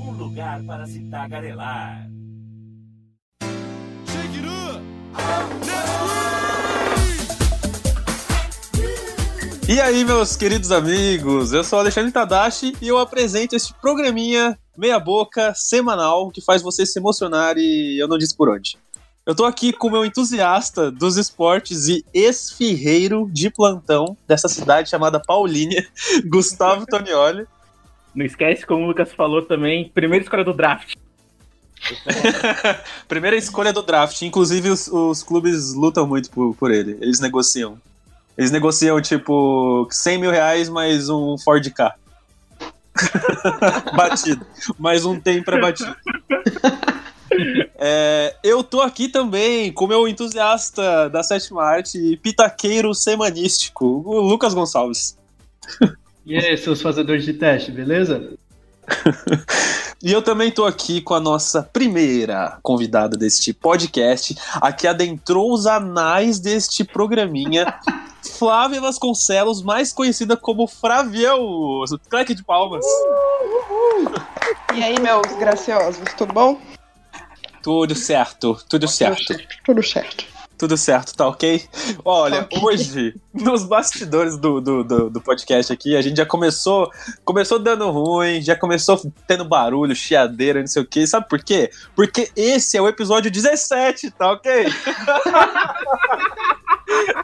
Um lugar para se tagarelar. Shake it up. E aí, meus queridos amigos, eu sou o Alexandre Tadashi e eu apresento este programinha meia boca semanal que faz você se emocionar e eu não disse por onde. Eu tô aqui com o meu entusiasta dos esportes e esfirreiro de plantão dessa cidade chamada Paulínia, Gustavo Tonioli. Não esquece, como o Lucas falou também, primeira escolha do draft. Primeira escolha do draft, inclusive os, os clubes lutam muito por, por ele, eles negociam. Eles negociam, tipo, 100 mil reais mais um Ford K. batido. Mais um Tempra batido. É, eu tô aqui também com meu entusiasta da sétima arte e pitaqueiro semanístico, o Lucas Gonçalves. E aí, seus fazedores de teste, beleza? E eu também tô aqui com a nossa primeira convidada deste podcast, a que adentrou os anais deste programinha, Flávia Vasconcelos, mais conhecida como Fravião. Claque de palmas. E aí, meus graciosos, tudo bom? Tudo certo, tudo certo. Tudo certo. Tudo certo, tá ok? Olha, Tá ok. hoje, nos bastidores do, do, do, do podcast aqui, a gente já começou começou dando ruim, já começou tendo barulho, chiadeira, não sei o que. Sabe por quê? Porque esse é o episódio 17, tá ok?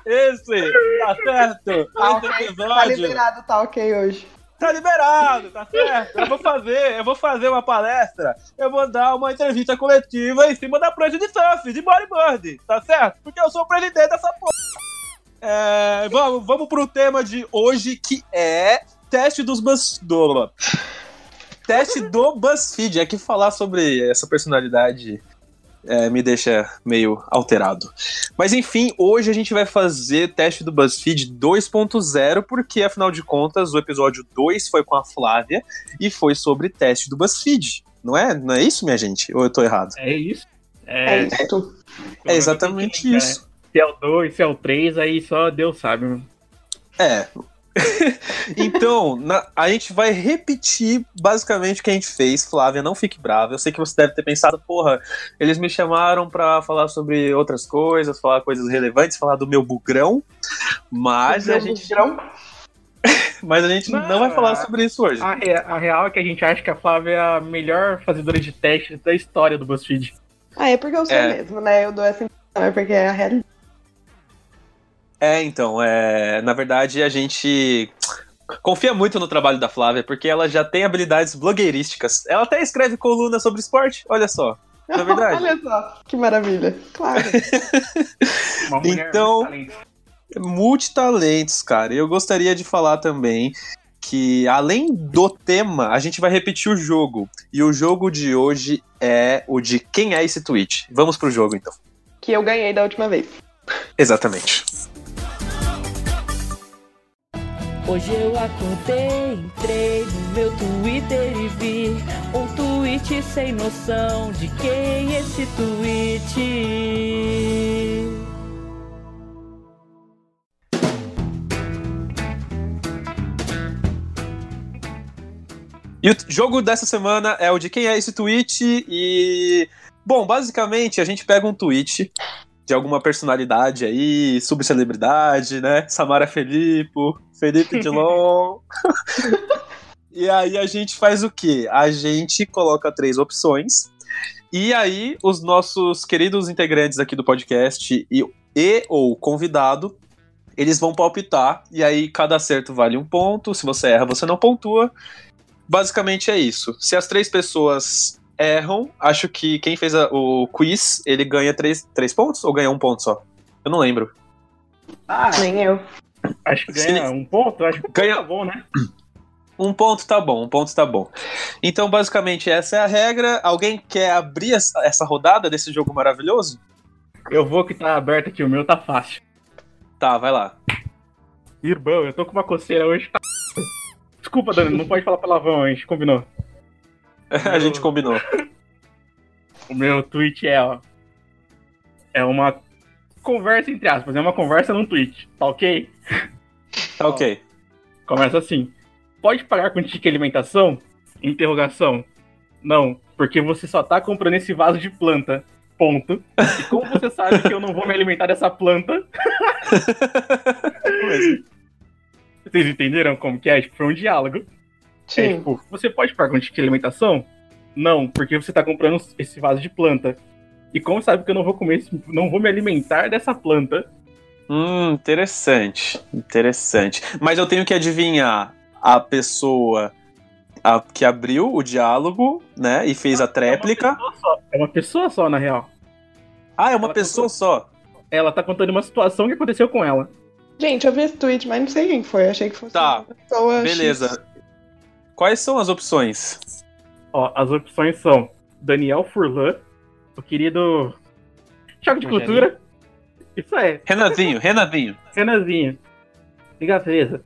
esse, tá certo? Tá esse ok, tá episódio liberado, tá ok hoje. Tá liberado, tá certo? Eu vou fazer, eu vou fazer uma palestra, eu vou dar uma entrevista coletiva em cima da prancha de surf, de bodyboard, tá certo? Porque eu sou o presidente dessa porra. É, vamos, vamos pro tema de hoje, que é teste dos Buzz... do- Teste do BuzzFeed. É que falar sobre essa personalidade é, me deixa meio alterado. Mas enfim, hoje a gente vai fazer teste do BuzzFeed 2.0, porque afinal de contas o episódio 2 foi com a Flávia e foi sobre teste do BuzzFeed. Não é? Não é isso, minha gente? Ou eu tô errado? É isso. É, É, isso. É exatamente isso. Se é o 2, se é o 3, aí só Deus sabe. mano. É. então, na- a gente vai repetir basicamente o que a gente fez. Flávia, não fique brava. Eu sei que você deve ter pensado, porra, eles me chamaram pra falar sobre outras coisas, falar coisas relevantes, falar do meu bugrão. Mas a gente, Grão? mas a gente não, Não, vai falar é- sobre isso hoje. A, re- a real é que a gente acha que a Flávia é a melhor fazedora de testes da história do BuzzFeed. Ah, é porque eu sou É. mesmo, né? Eu dou essa impressão, é porque é a realidade. É, então, é, na verdade a gente confia muito no trabalho da Flávia, porque ela já tem habilidades blogueirísticas. Ela até escreve coluna sobre esporte, olha só. Não é verdade? Olha só, que maravilha. Claro. Uma mulher Então-. Multitalentos, cara. Eu gostaria de falar também que, além do tema, a gente vai repetir o jogo. E o jogo de hoje é o de quem é esse tweet. Vamos pro jogo, então. que eu ganhei da última vez. Exatamente. Hoje eu acordei, entrei no meu Twitter e vi um tweet sem noção de quem é esse tweet. E o jogo dessa semana é o de quem é esse tweet e. Bom, basicamente a gente pega um tweet de alguma personalidade aí, subcelebridade, né? Samara Felipe, Felipe Dilon. e aí a gente faz o quê? A gente coloca três opções. E aí os nossos queridos integrantes aqui do podcast e, e ou convidado, eles vão palpitar. E aí cada acerto vale um ponto. Se você erra, você não pontua. Basicamente é isso. Se as três pessoas erram, acho que quem fez a- o quiz, ele ganha três, três pontos ou ganha um ponto só? Eu não lembro. Ah, Nem eu. acho que ganha Se- um ponto. Acho que Ganha- tá bom, né? Um ponto tá bom, um ponto tá bom. Então, basicamente, essa é a regra. Alguém quer abrir essa, essa rodada desse jogo maravilhoso? Eu vou que tá aberto aqui, o meu tá fácil. Tá, vai lá. Irmão, eu tô com uma coceira hoje. Tá... Desculpa, Dani, não pode falar palavrão, a gente combinou. a gente combinou. O meu tweet é, ó. É uma conversa entre aspas, é uma conversa num tweet, tá ok? Tá ok. Começa assim. Pode pagar com tique alimentação? Interrogação. Não, porque você só tá comprando esse vaso de planta. Ponto. E como você sabe que eu não vou me alimentar dessa planta? Vocês entenderam como que é? Tipo, foi um diálogo. É, Sim. tipo, você pode pagar um ticket de alimentação? Não, porque você tá comprando esse vaso de planta. E como sabe que eu não vou comer, esse- não vou me alimentar dessa planta? Hum, interessante. Interessante. Mas eu tenho que adivinhar a pessoa a- que abriu o diálogo, né? E fez a tréplica. É uma pessoa só, é uma pessoa só, na real. Ah, é uma Ela pessoa só. Ela tá contando uma situação que aconteceu com ela. Gente, eu vi esse tweet, mas não sei quem foi. Achei que fosse Tá, uma pessoa Beleza. X. Quais são as opções? Ó, as opções são Daniel Furlan, o querido Choque de Rogerinho. Cultura. Isso é, Renanzinho, Renanzinho. Renazinho. Liga presa.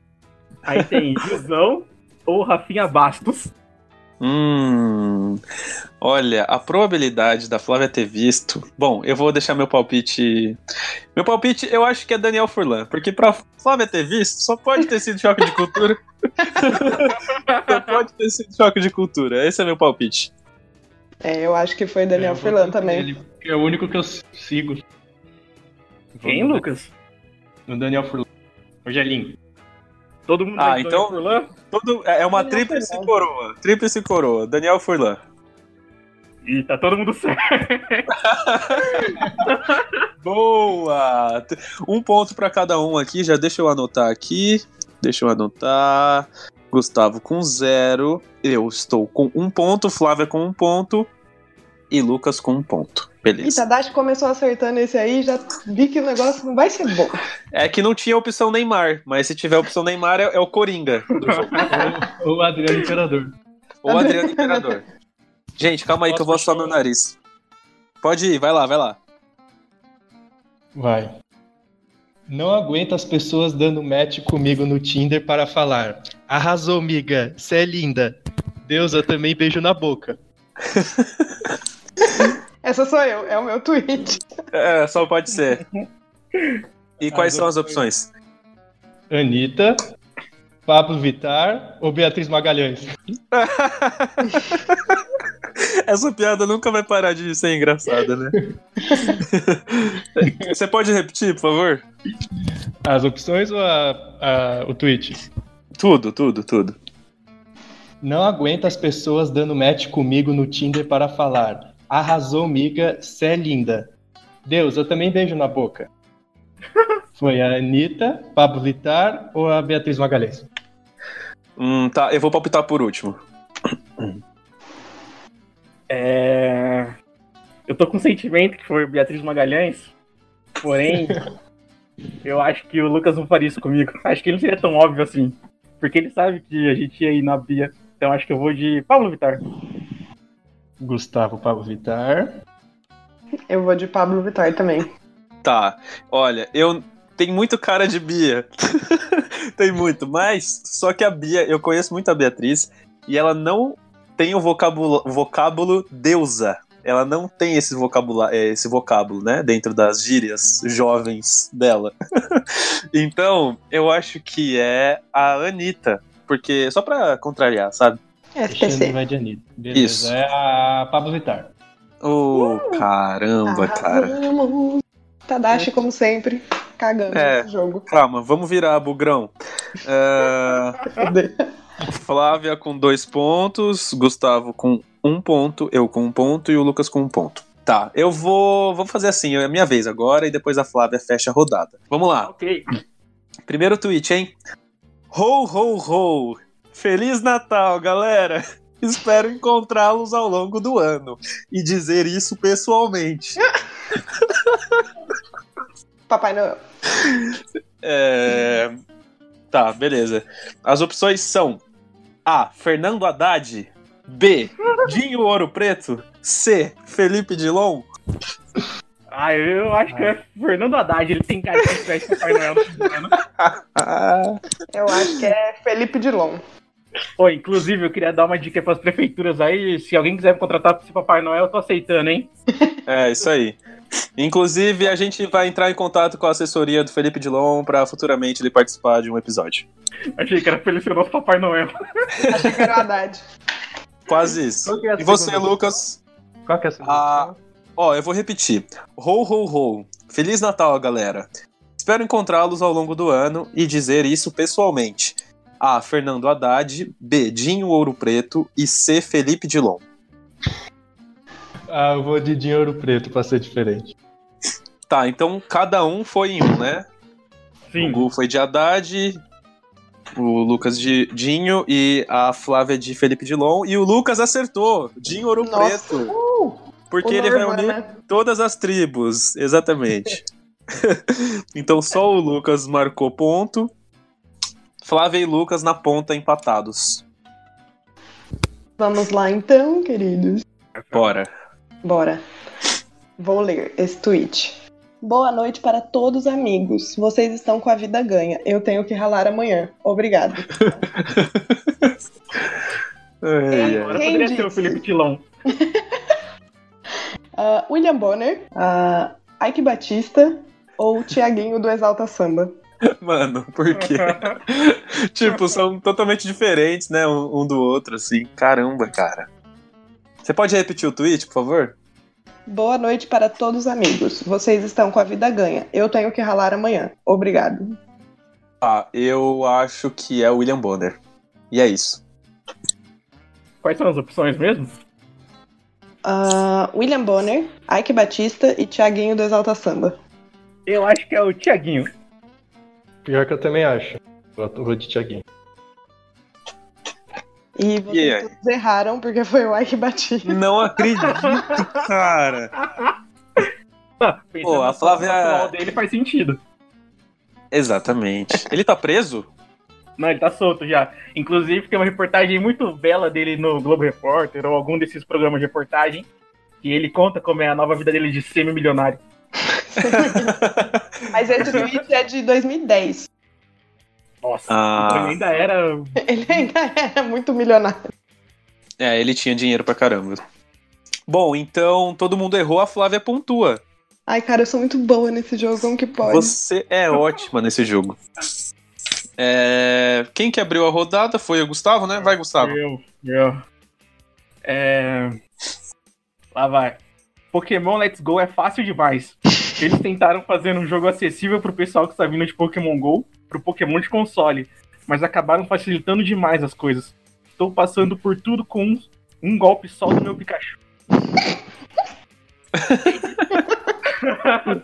Aí tem Gilzão ou Rafinha Bastos. Hum. Olha, a probabilidade da Flávia ter visto. Bom, eu vou deixar meu palpite. Meu palpite, eu acho que é Daniel Furlan, porque pra Flávia ter visto, só pode ter sido choque de cultura. só pode ter sido choque de cultura. Esse é meu palpite. É, eu acho que foi Daniel vou Furlan também. ele, é o único que eu sigo. Quem, Lucas? No Daniel Furlan. Rogelinho. Todo mundo Ah, de então-? Todo, é é uma Daniel tríplice Furlan. coroa. Tríplice coroa. Daniel Furlan. E tá todo mundo certo. Boa! Um ponto pra cada um aqui, já deixa eu anotar aqui. Deixa eu anotar. Gustavo com zero. Eu estou com um ponto. Flávia com um ponto. E Lucas com um ponto. E Beleza. Tadashi começou acertando esse aí, já vi que o negócio não vai ser bom. É que não tinha opção Neymar, mas se tiver opção Neymar é, é o Coringa do jogo. Ou o Adriano Imperador. Ou Adriano Imperador. Gente, calma aí que eu vou assoar meu nariz. Pode ir, vai lá, vai lá. Vai. Não aguento as pessoas dando match comigo no Tinder para falar. Arrasou, miga. Cê é linda. Deus, eu também beijo na boca. Essa sou eu, é o meu tweet. É, só pode ser. E quais As são as opções? Anitta, Pablo Vittar ou Beatriz Magalhães? Essa piada nunca vai parar de ser engraçada, né? Você pode repetir, por favor? As opções ou a- a- o tweet? Tudo, tudo, tudo. Não aguento as pessoas dando match comigo no Tinder para falar. Arrasou, miga, cê é linda. Deus, eu também beijo na boca. Foi a Anitta, Pablo Vittar ou a Beatriz Magalhães? Hum, tá, eu vou palpitar por último. É... Eu tô com um sentimento que foi Beatriz Magalhães, porém, eu acho que o Lucas não faria isso comigo. Acho que ele não seria tão óbvio assim. Porque ele sabe que a gente ia ir na Bia. Então acho que eu vou de Pablo Vittar. Gustavo Pablo Vittar. Eu vou de Pablo Vittar também. Tá, olha, eu tenho muito cara de Bia. tem muito, mas só que a Bia, eu conheço muito a Beatriz e ela não tem o vocábulo, vocábulo deusa. Ela não tem esse vocábulo, esse vocábulo, né, dentro das gírias jovens dela. então, eu acho que é a Anitta, porque só pra contrariar, sabe? De Anitta. Beleza, Isso. é a Pablo Vittar. Oh, caramba, cara. Arrasamos. Tadashi, como sempre, cagando É. nesse jogo. Calma, vamos virar, bugrão. É, Flávia com dois pontos, Gustavo com um ponto, eu com um ponto e o Lucas com um ponto. Tá, eu vou, vou fazer assim, é a minha vez agora e depois a Flávia fecha a rodada. Vamos lá, Ok. primeiro tweet, hein? Ho, ho, ho! Feliz Natal, galera! Espero encontrá-los ao longo do ano e dizer isso pessoalmente. Papai Noel. É... Tá, beleza. As opções são A. Fernando Haddad. B. Dinho Ouro Preto. C. Felipe Dilon. Ah, eu acho que é Fernando Haddad. Ele tem cara de festa Papai Noel no fim do ano. Eu acho que é Felipe Dilon. Pô, inclusive, eu queria dar uma dica pras prefeituras aí. Se alguém quiser me contratar ser Papai Noel, eu tô aceitando, hein? é, isso aí. Inclusive, a gente vai entrar em contato com a assessoria do Felipe Dilon para futuramente ele participar de um episódio. Achei que era Felicianoso Papai Noel. Achei que era o Haddad. Quase isso. É E você? Lucas? Qual que é a segunda? Ah, ó, eu vou repetir. Ho, ho, ho. Feliz Natal, galera. Espero encontrá-los ao longo do ano e dizer isso pessoalmente. A. Fernando Haddad. B. Dinho Ouro Preto. E C. Felipe Dilon. Ah, eu vou de dinheiro preto pra ser diferente. Tá, então cada um foi em um, né? O Sim. Gu foi de Haddad, o Lucas de Dinho e a Flávia de Felipe Dilon. E o Lucas acertou, Dinho Ouro Nossa. Preto. Uh, Porque o ele vai unir né? todas as tribos, exatamente. então só o Lucas marcou ponto. Flávia e Lucas na ponta empatados. Vamos lá então, queridos. Bora. Bora. Vou ler esse tweet. Boa noite para todos amigos. Vocês estão com a vida ganha. Eu tenho que ralar amanhã. Obrigado. Ai, ai. Agora Quem poderia ser o disse? Felipe Tilão. Ah, William Bonner, ah, Ike Batista ou Tiaguinho do Exalta Samba? Mano, por quê? tipo, são totalmente diferentes, né? Um, um do outro, assim. Caramba, cara. Você pode repetir o tweet, por favor? Boa noite para todos amigos. Vocês estão com a vida ganha. Eu tenho que ralar amanhã. Obrigado. Ah, eu acho que é o William Bonner. E é isso. Quais são as opções mesmo? Ah, William Bonner, Ike Batista e Tiaguinho do Exalta Samba. Eu acho que é o Tiaguinho. Pior que eu também acho. Eu vou de Thiaguinho. E vocês E aí? todos erraram porque foi o Ike Batista. Não acredito, cara. Pô, a Flávia- atual dele faz sentido. Exatamente. Ele tá preso? Não, ele tá solto já. Inclusive, tem uma reportagem muito bela dele no Globo Repórter ou algum desses programas de reportagem. Que ele conta como é a nova vida dele de semi-milionário. Mas esse tweet é de 2010. Nossa, Ah. então ele ainda era. Ele ainda era muito milionário. É, ele tinha dinheiro pra caramba. Bom, então todo mundo errou, a Flávia pontua. Ai, cara, eu sou muito boa nesse jogo, como que pode? Você é ótima nesse jogo. É, Quem que abriu a rodada foi o Gustavo, né? Vai, Gustavo. Eu, eu. É. Lá vai. Pokémon Let's Go é fácil demais. Eles tentaram fazer um jogo acessível pro pessoal que está vindo de Pokémon GO, pro Pokémon de console, mas acabaram facilitando demais as coisas. Estou passando por tudo com um, um golpe só do meu Pikachu.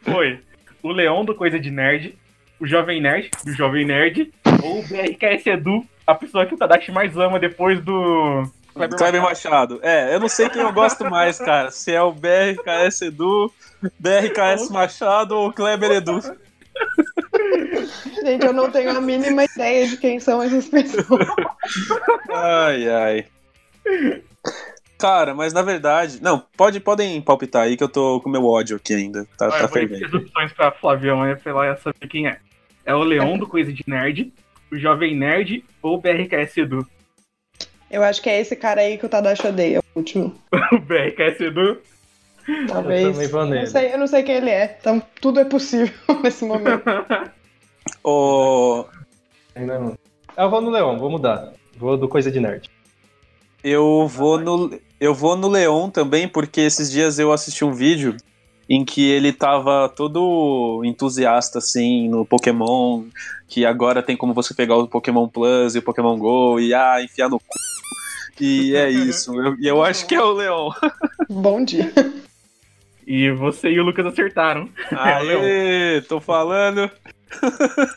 Foi o Leão do Coisa de Nerd, o Jovem Nerd do Jovem Nerd, ou o BRKS Edu, a pessoa que o Tadashi mais ama depois do Kleber Kleber Machado. Machado. É, eu não sei quem eu gosto mais, cara. Se é o BRKS Edu, BRKS Machado ou o Kleber Edu. Gente, eu não tenho a mínima ideia de quem são essas pessoas. Ai, ai. Cara, mas na verdade. Não, pode, podem palpitar aí que eu tô com meu ódio aqui ainda. Tá, Ah, tá fervendo. as opções pra Flavião, aí pra ela ia saber quem é. É o Leão do Coisa de Nerd, o Jovem Nerd ou o BRKS Edu. Eu acho que é esse cara aí que o Tadashi odeia, o último. O BRKS Edu. Talvez. Eu nele. não, sei, eu não sei quem ele é, então tudo é possível nesse momento. Ô, Ainda não. Eu vou no Leão, vou mudar. Vou do Coisa de Nerd. eu vou no. Eu vou no Leon também, porque esses dias eu assisti um vídeo em que ele tava todo entusiasta, assim, no Pokémon, que agora tem como você pegar o Pokémon Plus e o Pokémon GO e, ah, enfiar no cu. E é isso. Eu- E eu, acho que é o Leon. Bom dia. E você e o Lucas acertaram. Aê, tô falando.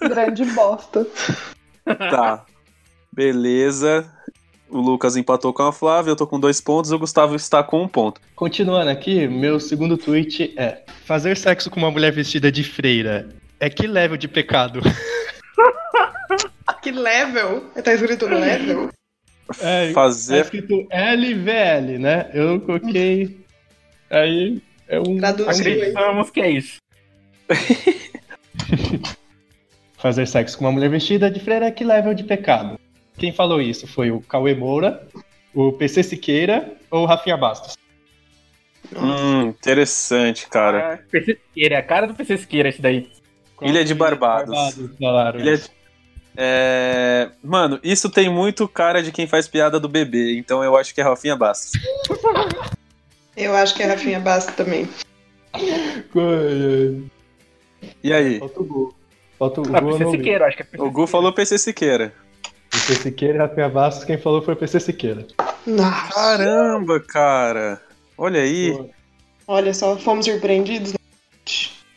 Grande bosta. Tá. Beleza. O Lucas empatou com a Flávia, eu tô com dois pontos, o Gustavo está com um ponto. Continuando aqui, meu segundo tweet é: Fazer sexo com uma mulher vestida de freira é que level de pecado? Que level? Tá escrito level? É, Tá Fazer. escrito LVL, né? Eu coloquei. Aí é um. Acreditamos que é isso. Fazer sexo com uma mulher vestida de freira é que level de pecado? Quem falou isso foi o Cauê Moura, o PC Siqueira ou o Rafinha Bastos? Hum, interessante, cara. Ah, PC Siqueira, é a cara do PC Siqueira esse daí. Ilha de Barbados. falaram Ilha de... É... Mano, isso tem muito cara de quem faz piada do bebê, então eu acho que é Rafinha Bastos. Eu acho que é Rafinha Basta também. Ai, E aí? Falta o Gu. Falta o Ah, Gu. eu PC não vi. Siqueira, acho que é PC O Gu falou PC Siqueira. PC Siqueira e Rafinha Bastos, quem falou foi o PC Siqueira. Nossa. Caramba, cara. Olha aí. Olha só, fomos surpreendidos.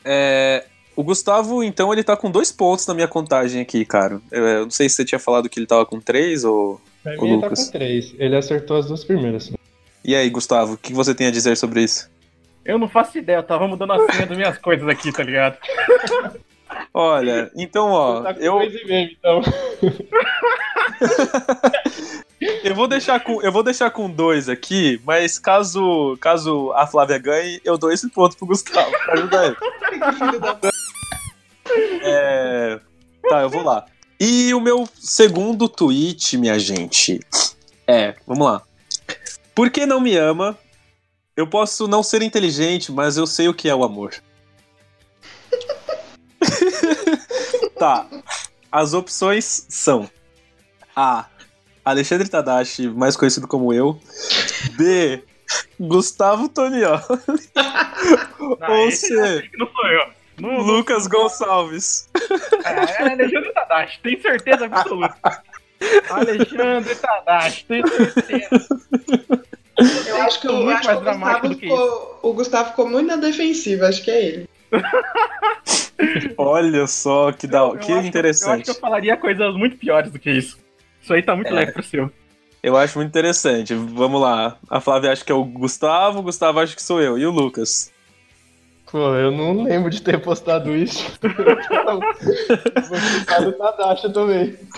É, O Gustavo, então, ele tá com dois pontos na minha contagem aqui, cara. Eu, eu não sei se você tinha falado que ele tava com três ou. Pra O mim ele tá com três. Ele acertou as duas primeiras. E aí, Gustavo, o que você tem a dizer sobre isso? Eu não faço ideia, eu tava mudando a senha das minhas coisas aqui, tá ligado? Olha, então, ó, tá com eu, e então. eu vou deixar com eu vou deixar com dois aqui, mas caso caso a Flávia ganhe, eu dou esse ponto pro Gustavo pra ajudar ele. É, tá, eu vou lá. E o meu segundo tweet, minha gente, é, vamos lá. Por que não me ama? Eu posso não ser inteligente, mas eu sei o que é o amor. tá. As opções são A. Alexandre Tadashi, mais conhecido como eu. B. Gustavo Tonioli. Ou C. sei que não sou eu. Não, Lucas Gonçalves. É, é Alexandre Tadashi, tenho certeza absoluta. Alexandre Tadashi, tenho certeza. Eu acho que, Muito eu acho que mais o, dramático Gustavo do que ficou, o Gustavo ficou muito na defensiva, acho que é ele. Olha só que, da, Eu- eu que acho eu acho interessante. que eu falaria coisas muito piores do que isso. Isso aí tá muito É. leve pro seu. Eu acho muito interessante. Vamos lá. A Flávia acha que é o Gustavo, o Gustavo acha que sou eu. E o Lucas? Pô, eu não lembro de ter postado isso. Então, Vou ficar no Tadashi também.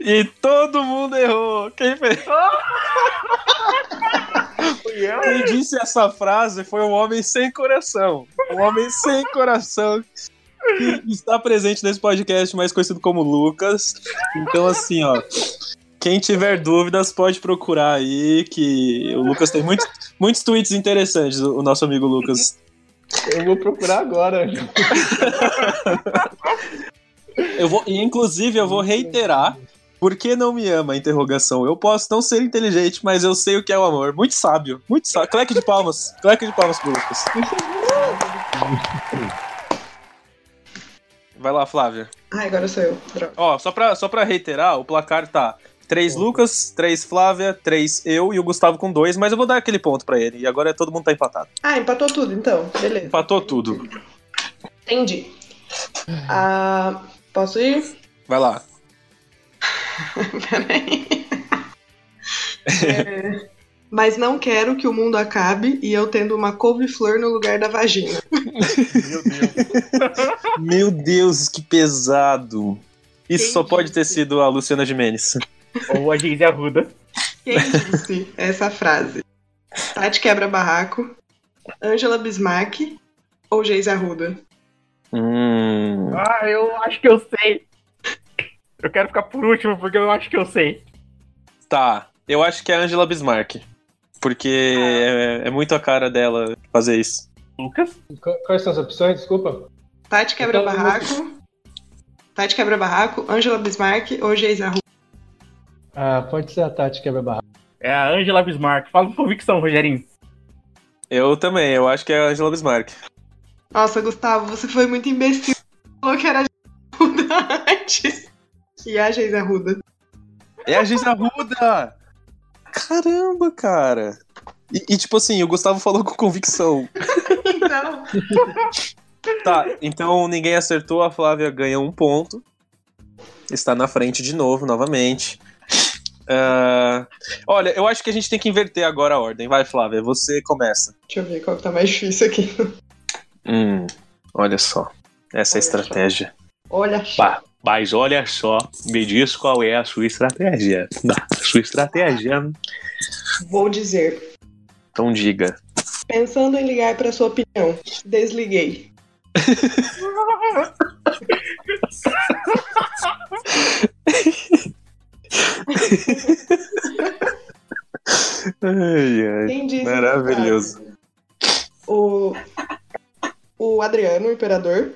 E todo mundo errou. Quem fez? Quem disse essa frase foi um homem sem coração. Um homem sem coração que está presente nesse podcast, mais conhecido como Lucas. Então, assim, ó. Quem tiver dúvidas pode procurar aí, que o Lucas tem muitos, muitos tweets interessantes, o nosso amigo Lucas. Eu vou procurar agora. Eu vou, e inclusive eu vou reiterar. Por que não me ama? Interrogação. Eu posso não ser inteligente, mas eu sei o que é o amor. Muito sábio, muito sábio. Cleque de palmas. Cleque de palmas pro Lucas. Vai lá, Flávia. Ai, agora sou eu. Droga. Ó, só pra, só pra reiterar, o placar tá 3 Lucas, 3 Flávia, 3 eu e o Gustavo com 2, mas eu vou dar aquele ponto pra ele. E agora todo mundo tá empatado. Ah, empatou tudo então. Beleza. Empatou tudo. Entendi. Ah, posso ir? Vai lá. Peraí. É, mas não quero que o mundo acabe e eu tendo uma couve-flor no lugar da vagina. Meu Deus. Meu Deus, que pesado. Isso Quem só pode ter sido a Luciana Gimenez. Ou a Geise Arruda. Quem disse essa frase? Tati Quebra Barraco, Angela Bismarck ou Geise Arruda? Hum. Ah, eu acho que eu sei. Eu quero ficar por último porque eu acho que eu sei. Tá, eu acho que é a Angela Bismarck. Porque é, é muito a cara dela fazer isso. Lucas? Qu- Quais são as opções? Desculpa. Tati Quebra Então, Barraco, Tati Quebra Barraco, Angela Bismarck ou Geise Arruda? Ah, pode ser a Tati quebra barra. É a Angela Bismarck. Fala com convicção, Rogerinho. Eu também, eu acho que é a Angela Bismarck. Nossa, Gustavo, você foi muito imbecil. Falou que era a Arruda antes. E a Geise Arruda. É a Giz Arruda! Caramba, cara! E, e, tipo assim, o Gustavo falou com convicção. Então, Tá, então ninguém acertou, a Flávia ganha um ponto. Está na frente de novo, novamente. Ah, olha, eu acho que a gente tem que inverter agora a ordem. Vai, Flávia, você começa. deixa eu ver qual que tá mais difícil aqui. Hum, olha só. Essa é a estratégia. Olha, Bah, mas olha só, me diz qual é a sua estratégia. A sua estratégia. vou dizer. Então diga. Pensando em ligar para sua opinião, desliguei. Ai, ai. Disse Maravilhoso. O, o Adriano, o imperador.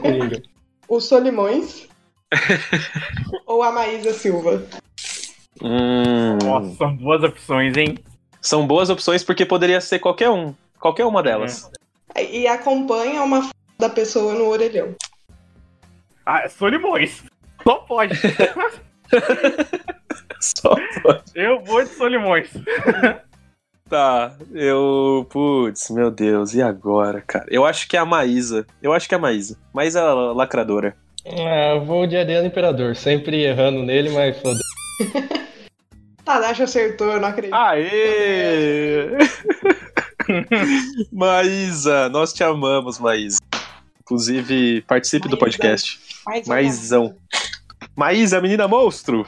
Coringa. O Solimões ou a Maísa Silva? Hum, Nossa, são boas opções, hein? São boas opções porque poderia ser qualquer um. Qualquer uma delas. E acompanha uma foto da pessoa no orelhão. Ah, Solimões. Só pode. Só pode. Eu vou de Solimões. Tá, eu. Putz, meu Deus, e agora, cara? Eu acho que é a Maísa. Eu acho que é a Maísa. Maísa lacradora. Ah, eu vou de Adriano Imperador, sempre errando nele, mas foda Tadashi acertou, eu não acredito. Aê! Maísa, nós te amamos, Maísa. Inclusive, participe do Maísa. podcast. Mas, Maísão. Maísa, menina monstro!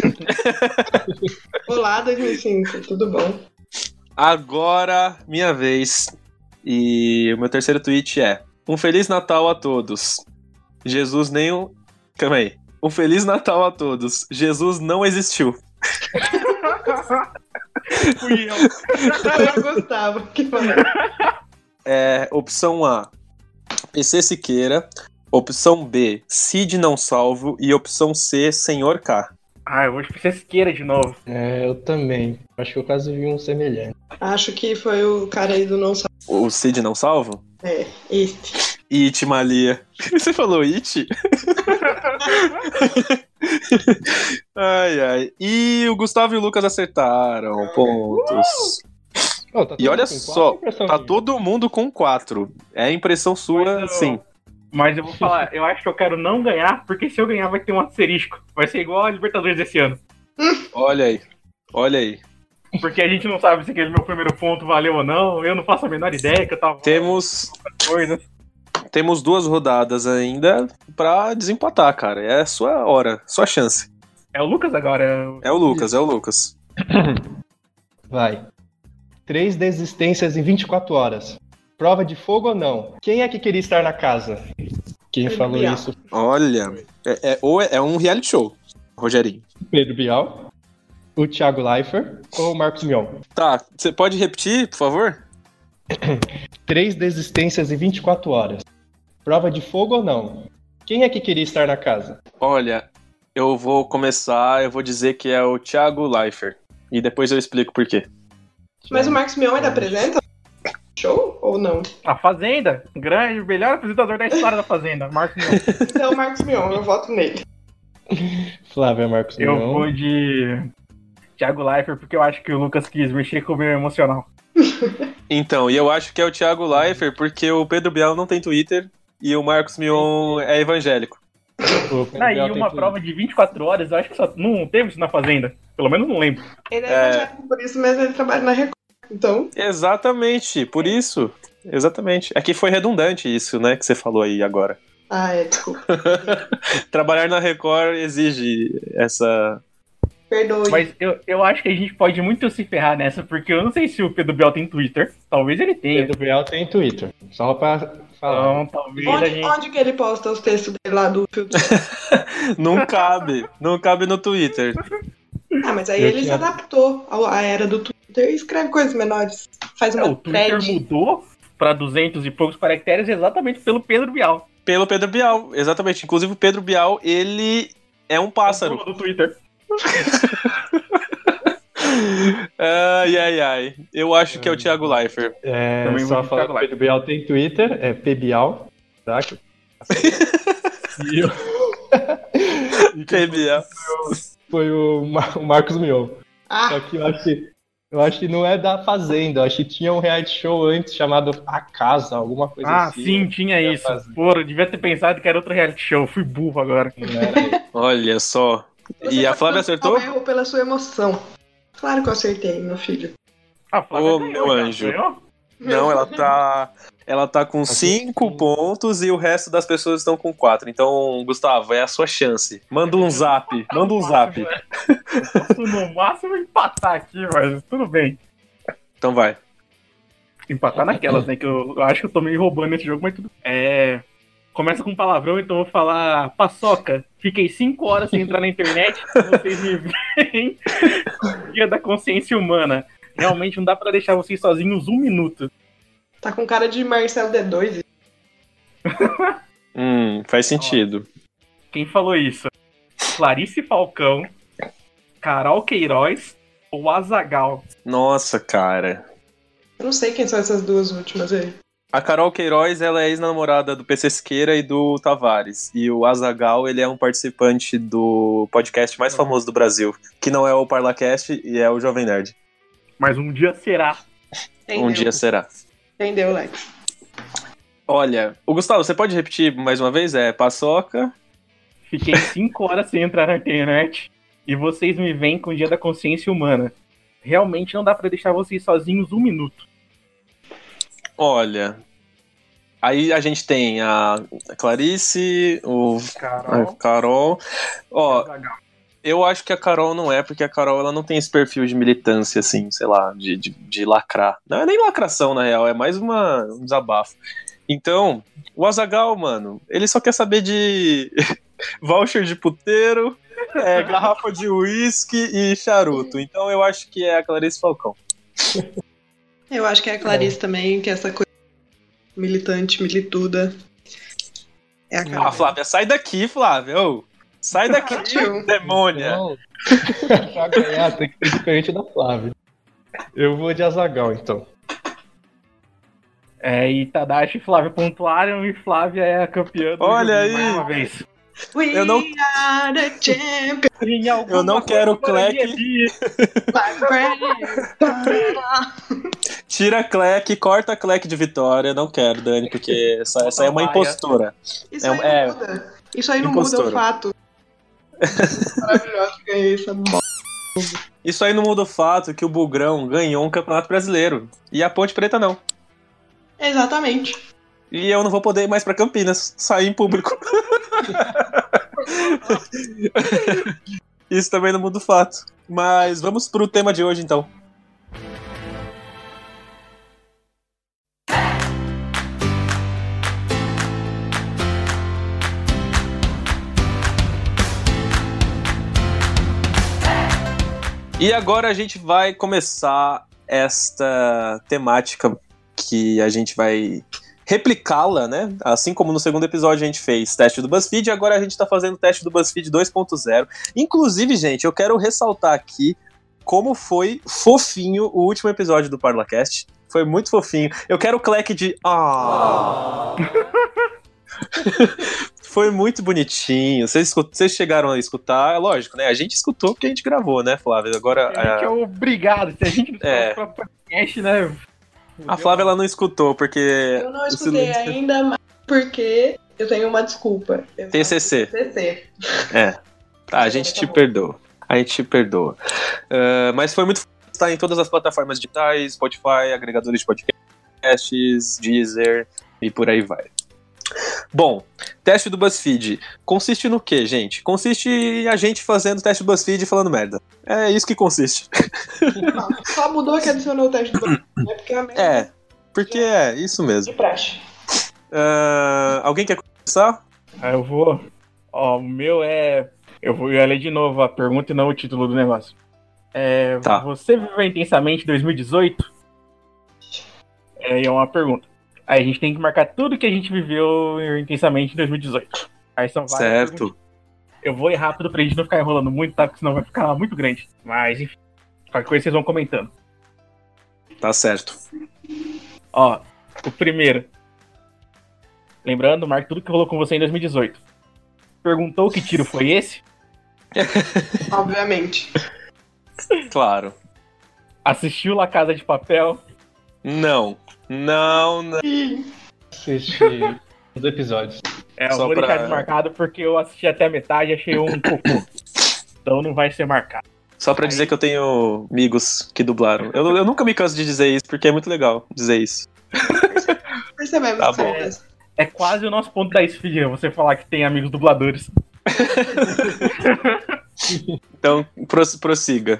Olá, 2005, tudo bom? Agora, minha vez. E o meu terceiro tweet é: Um Feliz Natal a todos. Jesus nem um. Calma aí. Um Feliz Natal a todos. Jesus não existiu. Fui eu. O Gustavo que falou. É, opção A, PC Siqueira. Opção B, Cid não salvo. E opção C, Senhor K. Ah, eu vou de Pesqueira de novo. É, eu também. Acho que eu quase vi um semelhante. Acho que foi o cara aí do não sabe. O Cid não salvo? É, este. It, Malia. Você falou It? ai, ai. E o Gustavo e o Lucas acertaram. Pontos. Oh, tá E olha só, Tá minha? todo mundo com quatro. É impressão sua, sim. Mas eu vou falar, eu acho que eu quero não ganhar, porque se eu ganhar vai ter um asterisco. Vai ser igual a Libertadores desse ano. Olha aí. Olha aí. Porque a gente não sabe se aquele meu primeiro ponto valeu ou não. Eu não faço a menor ideia que eu tava Temos, coisa. temos duas rodadas ainda pra desempatar, cara. É a sua hora, sua chance. É o Lucas agora. é o- É o Lucas, é o Lucas. Vai. Três desistências em 24 horas. Prova de fogo ou não? Quem é que queria estar na casa? Quem Pedro falou Bial. isso? Olha, é, é- ou é, é um reality show, Rogerinho. Pedro Bial, o Thiago Leifert ou o Marcos Mion? Tá, você pode repetir, por favor? Três desistências em 24 horas. Prova de fogo ou não? Quem é que queria estar na casa? Olha, eu vou começar, eu vou dizer que é o Thiago Leifert. E depois eu explico por quê. Mas o Marcos Mion ainda apresenta? Show ou não? A Fazenda. Grande, melhor apresentador da história da Fazenda. Marcos Mion. Então, Marcos Mion, eu voto nele. Flávia Marcos Eu Mion. vou de Thiago Leifert, porque eu acho que o Lucas quis mexer com o meu emocional. Então, e eu acho que é o Thiago Leifert porque o Pedro Bial não tem Twitter e o Marcos Mion é evangélico. Aí Bial tem uma prova de 24 horas, eu acho que só não teve isso na Fazenda. Pelo menos não lembro. Ele é, É. evangélico por isso, mas ele trabalha na Record. Então, Exatamente, por isso. Exatamente. Aqui foi redundante isso, né, que você falou aí agora. ah, é, desculpa. Trabalhar na Record exige essa. Perdoe. Mas eu, eu acho que a gente pode muito se ferrar nessa, porque eu não sei se o Pedro Bial tem Twitter. Talvez ele tenha. Pedro Bial tem Twitter. Só pra falar. Então, talvez a onde, gente. onde que ele posta os textos dele lá do filtro? Não cabe. Não cabe no Twitter. Ah, mas aí Eu ele se tinha- adaptou ao- à era do Twitter e escreve coisas menores. Faz É, uma o Twitter thread. mudou pra 200 e poucos caracteres exatamente pelo Pedro Bial. Pelo Pedro Bial, exatamente. Inclusive o Pedro Bial, ele é um pássaro. Do Twitter. Ai, ai, ai. Eu acho que é o Thiago Leifert. É, Também vou só falar o Pedro Bial tem Twitter, é pbial, tá? e eu... e quem Bial. foi o, Mar- o Marcos Mion. Ah, Só que eu acho que, eu acho que não é da Fazenda, eu acho que tinha um reality show antes chamado A Casa, alguma coisa Ah, assim. sim, tinha ia isso. Pô, eu devia ter pensado que era outro reality show. Fui burro agora. Olha só. você E a Flávia acertou? um erro pela sua emoção. Claro que eu acertei, meu filho. Ah, Flávia Ô, ganhou, meu anjo. ganhou? Não, ela tá. Ela tá com cinco pontos e o resto das pessoas estão com quatro. Então, Gustavo, é a sua chance. Manda um zap. Manda um zap. Posso no máximo empatar aqui, mas tudo bem. Então vai. Empatar naquelas, né? Que eu, eu acho que eu tô meio roubando esse jogo, mas tudo. É. Começa com palavrão, então eu vou falar paçoca. Fiquei cinco horas sem entrar na internet vocês me veem dia da consciência humana. Realmente não dá pra deixar vocês sozinhos um minuto. Tá com cara de Marcelo D2. Hum, faz sentido. Quem falou isso? Clarice Falcão, Carol Queiroz ou Azagal? Nossa, cara. Eu não sei quem são essas duas últimas aí. A Carol Queiroz, ela é ex-namorada do PC Siqueira e do Tavares. E o Azagal, ele é um participante do podcast mais famoso do Brasil, que não é o Parlacast e é o Jovem Nerd. Mas um dia será. Entendeu? Um dia será. Entendeu, Lex? Olha, o Gustavo, você pode repetir mais uma vez? É paçoca. Fiquei cinco horas sem entrar na internet e vocês me vêm com o dia da consciência humana. Realmente não dá pra deixar vocês sozinhos um minuto. Olha. Aí a gente tem a Clarice, o a Carol, Carol. Ó, Azaghal. eu acho que a Carol não é, porque a Carol ela não tem esse perfil de militância, assim, sei lá, de, de, de lacrar. Não é nem lacração, na real, é mais uma, um desabafo. Então, o Azagal, mano, ele só quer saber de voucher de puteiro, é, garrafa de uísque e charuto. Então eu acho que é a Clarice Falcão. Eu acho que é a Clarice também, que é essa coisa militante, milituda. É a Ah, Carol. Flávia, sai daqui, Flávia. ô. sai daqui, Tio. demônia. Pra ganhar tem que ser diferente da Flávia. Eu vou de Azagal, então. É, e Tadashi e Flávia pontuaram e Flávia é a campeã do Olha jogo mais aí. uma vez. We Eu não- are the champions, Eu não quero Cleck. Tira Cleck, corta a Cleck de vitória. Não quero, Dani, porque essa, essa é uma impostora. Isso É- aí não é- muda. Isso aí não impostora. muda o fato. Maravilhoso que é isso. Isso aí não muda o fato que o Bugrão ganhou um campeonato brasileiro. E a Ponte Preta não. Exatamente. E eu não vou poder ir mais pra Campinas, sair em público. Isso também não muda o fato. Mas vamos pro tema de hoje então. E agora a gente vai começar esta temática que a gente vai replicá-la, né? Assim como no segundo episódio a gente fez teste do BuzzFeed, agora a gente tá fazendo o teste do BuzzFeed 2.0. Inclusive, gente, eu quero ressaltar aqui como foi fofinho o último episódio do Parlacast. Foi muito fofinho. Eu quero o clack de. Ah! Foi muito bonitinho. Vocês, vocês chegaram a escutar, é lógico, né? A gente escutou porque a gente gravou, né, Flávio? Agora. A gente é a- obrigado. Se a gente não É. é. podcast, né? A Flávia ela não escutou, porque. Eu não escutei silêncio- ainda, mas porque eu tenho uma desculpa. Eu TCC. TCC. Tá, a gente te perdoa. A gente te perdoa. Ah, mas foi muito estar em todas as plataformas digitais, Spotify, agregadores de podcasts, Deezer e por aí vai. Bom, teste do BuzzFeed. Consiste no que, gente? Consiste em a gente fazendo teste do BuzzFeed e falando merda. É isso que consiste. Não, só mudou que adicionou o teste do banco, né? Porque é mesma É, porque é isso mesmo. de praxe. Ah, alguém quer começar? Ah, eu vou. Ó, o meu é. Eu vou eu ler de novo a pergunta e não o título do negócio. É, Tá. Você viveu intensamente em 2018? É, e é uma pergunta. Aí a gente tem que marcar tudo que a gente viveu intensamente em 2018. Aí são várias. Certo. Eu vou ir rápido pra gente não ficar enrolando muito, tá? Porque senão vai ficar muito grande. Mas, enfim. Qualquer coisa vocês vão comentando. Tá certo. Ó, o primeiro. Lembrando, marque tudo que rolou com você em 2018. Perguntou que tiro foi esse? Obviamente. Claro. Assistiu La Casa de Papel? Não. Não, não. Assisti os episódios. É, eu Só vou pra- deixar marcado porque eu assisti até a metade e achei um cocô. Então não vai ser marcado. Só pra dizer que eu tenho amigos que dublaram. Eu, eu nunca me canso de dizer isso, porque é muito legal dizer isso. Percebemos Tá que bom. vocês- É quase o nosso ponto da esfirra, você falar que tem amigos dubladores. Então, pros- prossiga.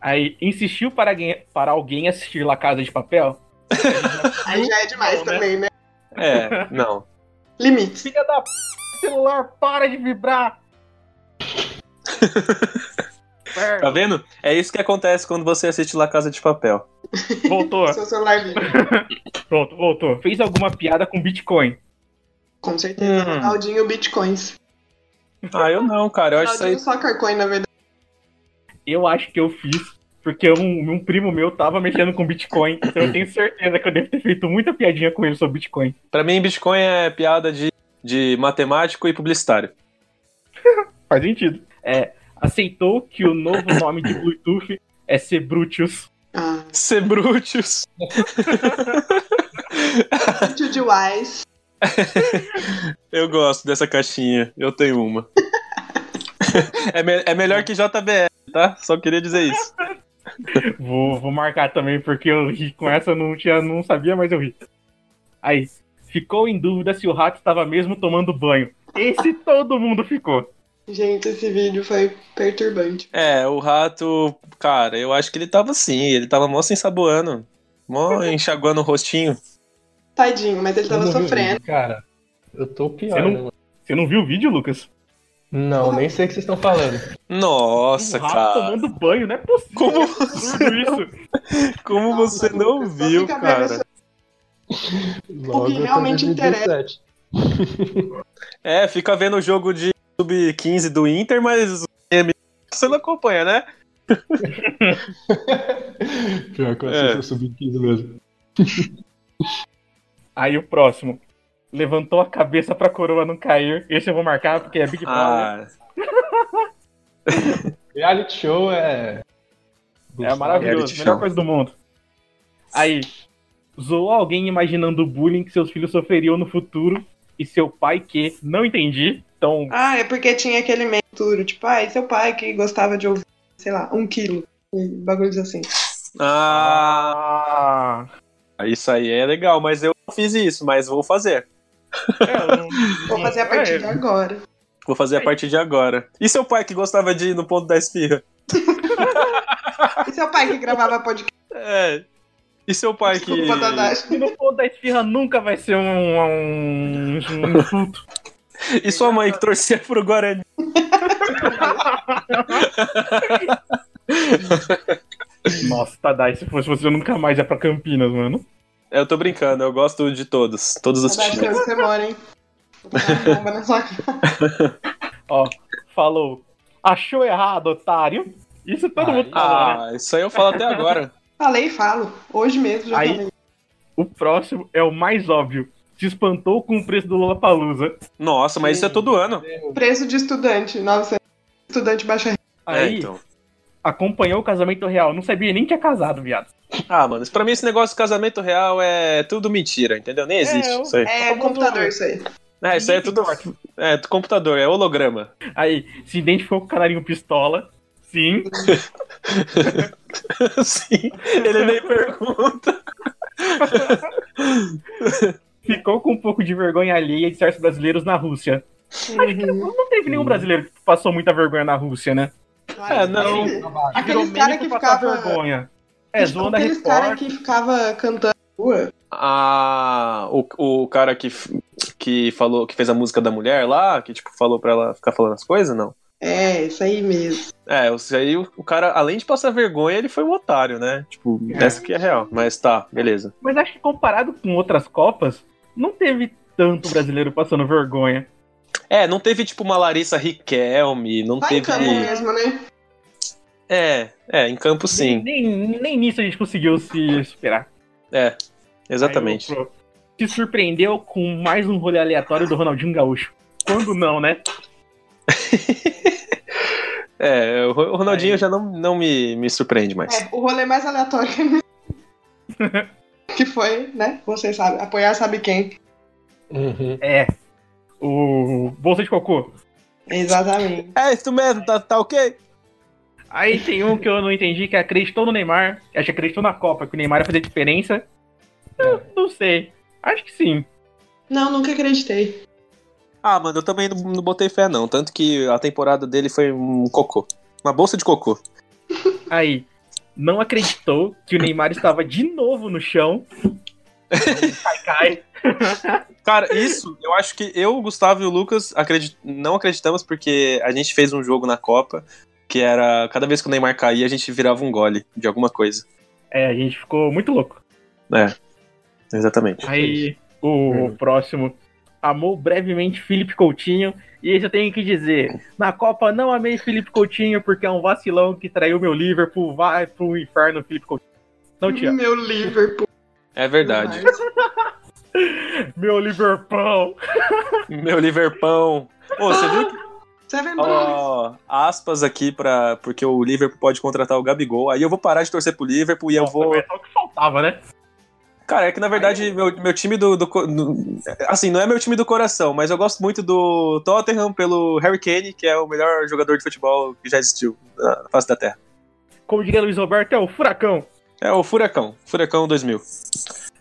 Aí, insistiu para alguém, para alguém assistir La Casa de Papel? Aí já é demais Não, né? também, né? É, não. Limites. Filha da p... celular, para de vibrar! Tá vendo? É isso que acontece quando você assiste La Casa de Papel. Voltou. Seu celular vive. Pronto, voltou. Fez alguma piada com Bitcoin? Com certeza. Hum. Ronaldinho Bitcoins. Ah, eu não, cara. Eu acho isso aí. Ronaldinho Soccer Coin, na verdade. Eu acho que eu fiz porque um, um primo meu tava mexendo com Bitcoin. Então eu tenho certeza que eu devo ter feito muita piadinha com ele sobre Bitcoin. Pra mim, Bitcoin é piada de, de matemático e publicitário. Faz sentido. É, aceitou que o novo nome de Bluetooth é Sebrutius. Ah, Sebrutius. wise. Eu gosto dessa caixinha. Eu tenho uma. é, me- é melhor que JBL, tá? Só queria dizer isso. Vou, vou marcar também, porque eu ri com essa, eu não, tinha, não sabia, mas eu ri. Aí, ficou em dúvida se o rato estava mesmo tomando banho. Esse todo mundo ficou. Gente, esse vídeo foi perturbante. É, o rato, cara, eu acho que ele tava assim. Ele tava mó se ensaboando. Mó enxaguando o rostinho. Tadinho, mas ele tava sofrendo. vídeo, Cara, eu tô pior. Você não- né? Você não viu o vídeo, Lucas? Não, nem sei o que vocês estão falando. Nossa, o rato cara. tomando banho, não é possível. Como é você não, isso. como Nossa, você não só viu, cara? essa- Logo, que realmente 2017. É, fica vendo o jogo de sub-15 do Inter, mas o M você não acompanha, né? Pior que eu É. assisto o sub-15 mesmo. Aí o próximo. Levantou a cabeça pra coroa não cair. Esse eu vou marcar porque é Big Brother. Ah, Reality show é. é maravilhoso. reality Melhor show. coisa do mundo. Aí, zoou alguém imaginando o bullying que seus filhos sofreriam no futuro e seu pai que não entendi. Então, Ah, é porque tinha aquele meio duro, tipo, ah, e seu pai que gostava de ouvir, sei lá, um quilo. E bagulhos assim. ah, ah, isso aí é legal, mas eu não fiz isso, mas vou fazer. É, não- Vou fazer a partir é, de agora. Vou fazer a partir de agora. E seu pai que gostava de ir no ponto da esfirra? E seu pai que gravava podcast? É. E seu pai que. E no ponto da esfirra nunca vai ser um, um, um insulto. E sua mãe que torcia pro Guarani? Nossa, Tadai, se fosse você, eu nunca mais ia pra Campinas, mano. Eu tô brincando, eu gosto de todos. Todos os Tadashi, times. onde você mora, hein? Vou botar uma bomba na sua cara. Ó, falou. Achou errado, otário. Isso todo mundo fala, né? Ah, isso aí eu falo até agora. Falei e falo. Hoje mesmo já Aí- falei. O próximo é o mais óbvio. Se espantou com o preço do Lollapalooza. Nossa, mas isso é todo ano. Preço de estudante, 900. Estudante baixa renda. Aí, É, então. Acompanhou o casamento real. Não sabia nem que tinha casado, viado. Ah, mano, pra mim esse negócio de casamento real é tudo mentira, entendeu? Nem existe eu- isso aí. É Famoso- computador isso aí. É, isso aí é tudo. É, computador, é holograma. Aí, se identificou com o canarinho pistola. Sim. Sim, ele nem pergunta. Ficou com um pouco de vergonha alheia de certos brasileiros na Rússia. Uhum. Não teve nenhum brasileiro que passou muita vergonha na Rússia, né? É, não. Aqueles caras que ficavam. vergonha. É, zoando a Aqueles caras que ficava cantando na rua. Ah, o, o cara que, que falou, que fez a música da mulher lá, que tipo, falou pra ela ficar falando as coisas, não? É, isso aí mesmo. É, isso aí o, o cara, além de passar vergonha, ele foi um otário, né? Tipo, É. essa que é real. Mas tá, beleza. Mas acho que comparado com outras Copas, não teve tanto brasileiro passando vergonha. É, não teve tipo uma Larissa Riquelme, não Vai em teve. campo mesmo, né? É, é, em campo sim. Nem, nem nisso a gente conseguiu se superar. É, exatamente. Aí Se surpreendeu com mais um rolê aleatório do Ronaldinho Gaúcho. Quando não, né? É, o Ro- o Ronaldinho Aí. já não, não me, me surpreende mais. É, o rolê mais aleatório que que foi, né? Você sabe, apoiar sabe quem. Uhum. É. O Bolsa de Cocô. Exatamente. É, isso mesmo, tá, tá ok? Aí tem um que eu não entendi, que acreditou no Neymar. Acho que acreditou na Copa, que o Neymar ia fazer diferença. Eu não sei. Acho que sim. Não, nunca acreditei. Ah, mano, eu também não, não botei fé, não. Tanto que a temporada dele foi um cocô. Uma bolsa de cocô. Aí, não acreditou que o Neymar estava de novo no chão. Cai, cai. Cara, isso, eu acho que eu, o Gustavo e o Lucas acredit... não acreditamos porque a gente fez um jogo na Copa que era cada vez que o Neymar caía, a gente virava um gole de alguma coisa. É, a gente ficou muito louco. É, exatamente. Aí, o próximo. amou brevemente Felipe Coutinho. E esse eu tenho que dizer: na Copa não amei Felipe Coutinho porque é um vacilão que traiu meu Liverpool. Vai pro inferno, Felipe Coutinho. Não te amo. Meu Liverpool. É verdade. Meu Liverpool. Meu Liverpão. Ô, você viu que. Seven Boys. Ó, aspas aqui para porque o Liverpool pode contratar o Gabigol. Aí eu vou parar de torcer pro Liverpool e eu vou. É só o que faltava, né? Cara, é que na verdade meu, meu time do, do, do- Assim, não é meu time do coração, mas eu gosto muito do Tottenham pelo Harry Kane, que é o melhor jogador de futebol que já existiu na face da Terra. Como diria Luiz Roberto, é o furacão. É o Furacão. Furacão 2000.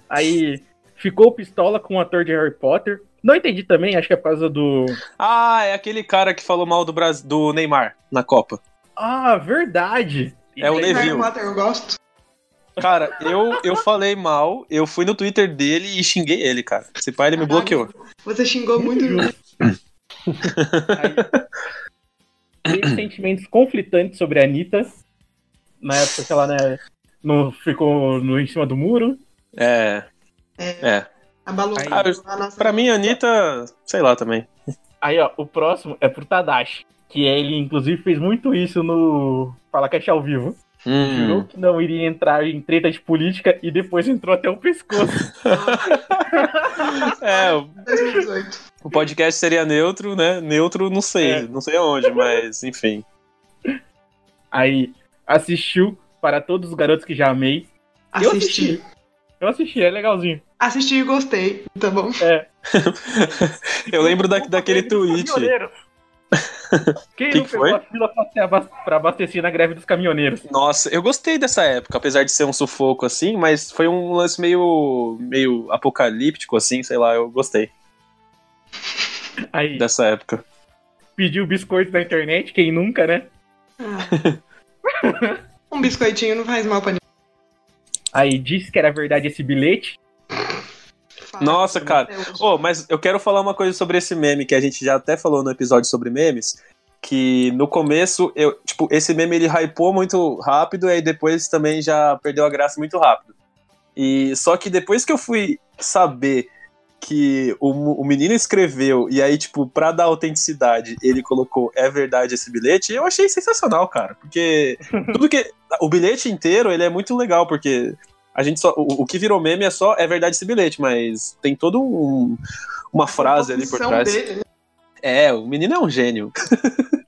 Aí ficou pistola com o ator de Harry Potter. Não entendi também, acho que é por causa do. Ah, é aquele cara que falou mal do, Brasil, do Neymar na Copa. Ah, verdade. É o E- Levi. Harry? Potter, eu gosto. Cara, eu, eu falei mal, eu fui no Twitter dele e xinguei ele, cara. Esse pai ele me bloqueou. Você xingou muito. Aí, teve sentimentos conflitantes sobre a Anitta. Na época que ela né, não ficou no, em cima do muro. É. É. É. Abalou Aí, Ah, a nossa. Pra mim, a Anitta, sei lá também. Aí, ó, o próximo é pro Tadashi. Que ele, inclusive, fez muito isso no Fala Cash ao vivo. Jurou Hum. que não iria entrar em treta de política e depois entrou até o pescoço. É, o- 2018. o podcast seria neutro, né? Neutro, não sei, É. não sei aonde, mas enfim. Aí assistiu para todos os garotos que já amei. Eu Assisti. assisti. Eu assisti, é legalzinho. Assisti e gostei. Tá bom? É. Eu lembro da, daquele tweet. Quem Que não pegou foi? a fila pra abastecer na greve dos caminhoneiros? Nossa, eu gostei dessa época, apesar de ser um sufoco assim, mas foi um lance meio, meio apocalíptico, assim, sei lá, eu gostei Aí dessa época. pediu biscoito na internet, quem nunca, né? Ah. um biscoitinho não faz mal pra ninguém. Aí disse que era verdade esse bilhete. Nossa, cara. Ô, mas eu quero falar uma coisa sobre esse meme que a gente já até falou no episódio sobre memes. Que no começo, eu, tipo, esse meme ele hypou muito rápido e aí depois também já perdeu a graça muito rápido. E só que depois que eu fui saber que o, o menino escreveu e aí, tipo, pra dar autenticidade, ele colocou é verdade esse bilhete, eu achei sensacional, cara. Porque tudo que. O bilhete inteiro, ele é muito legal, porque a gente só. O, o que virou meme é só é verdade esse bilhete, mas tem todo um, uma frase ali por trás. dele, né? É, o menino é um gênio.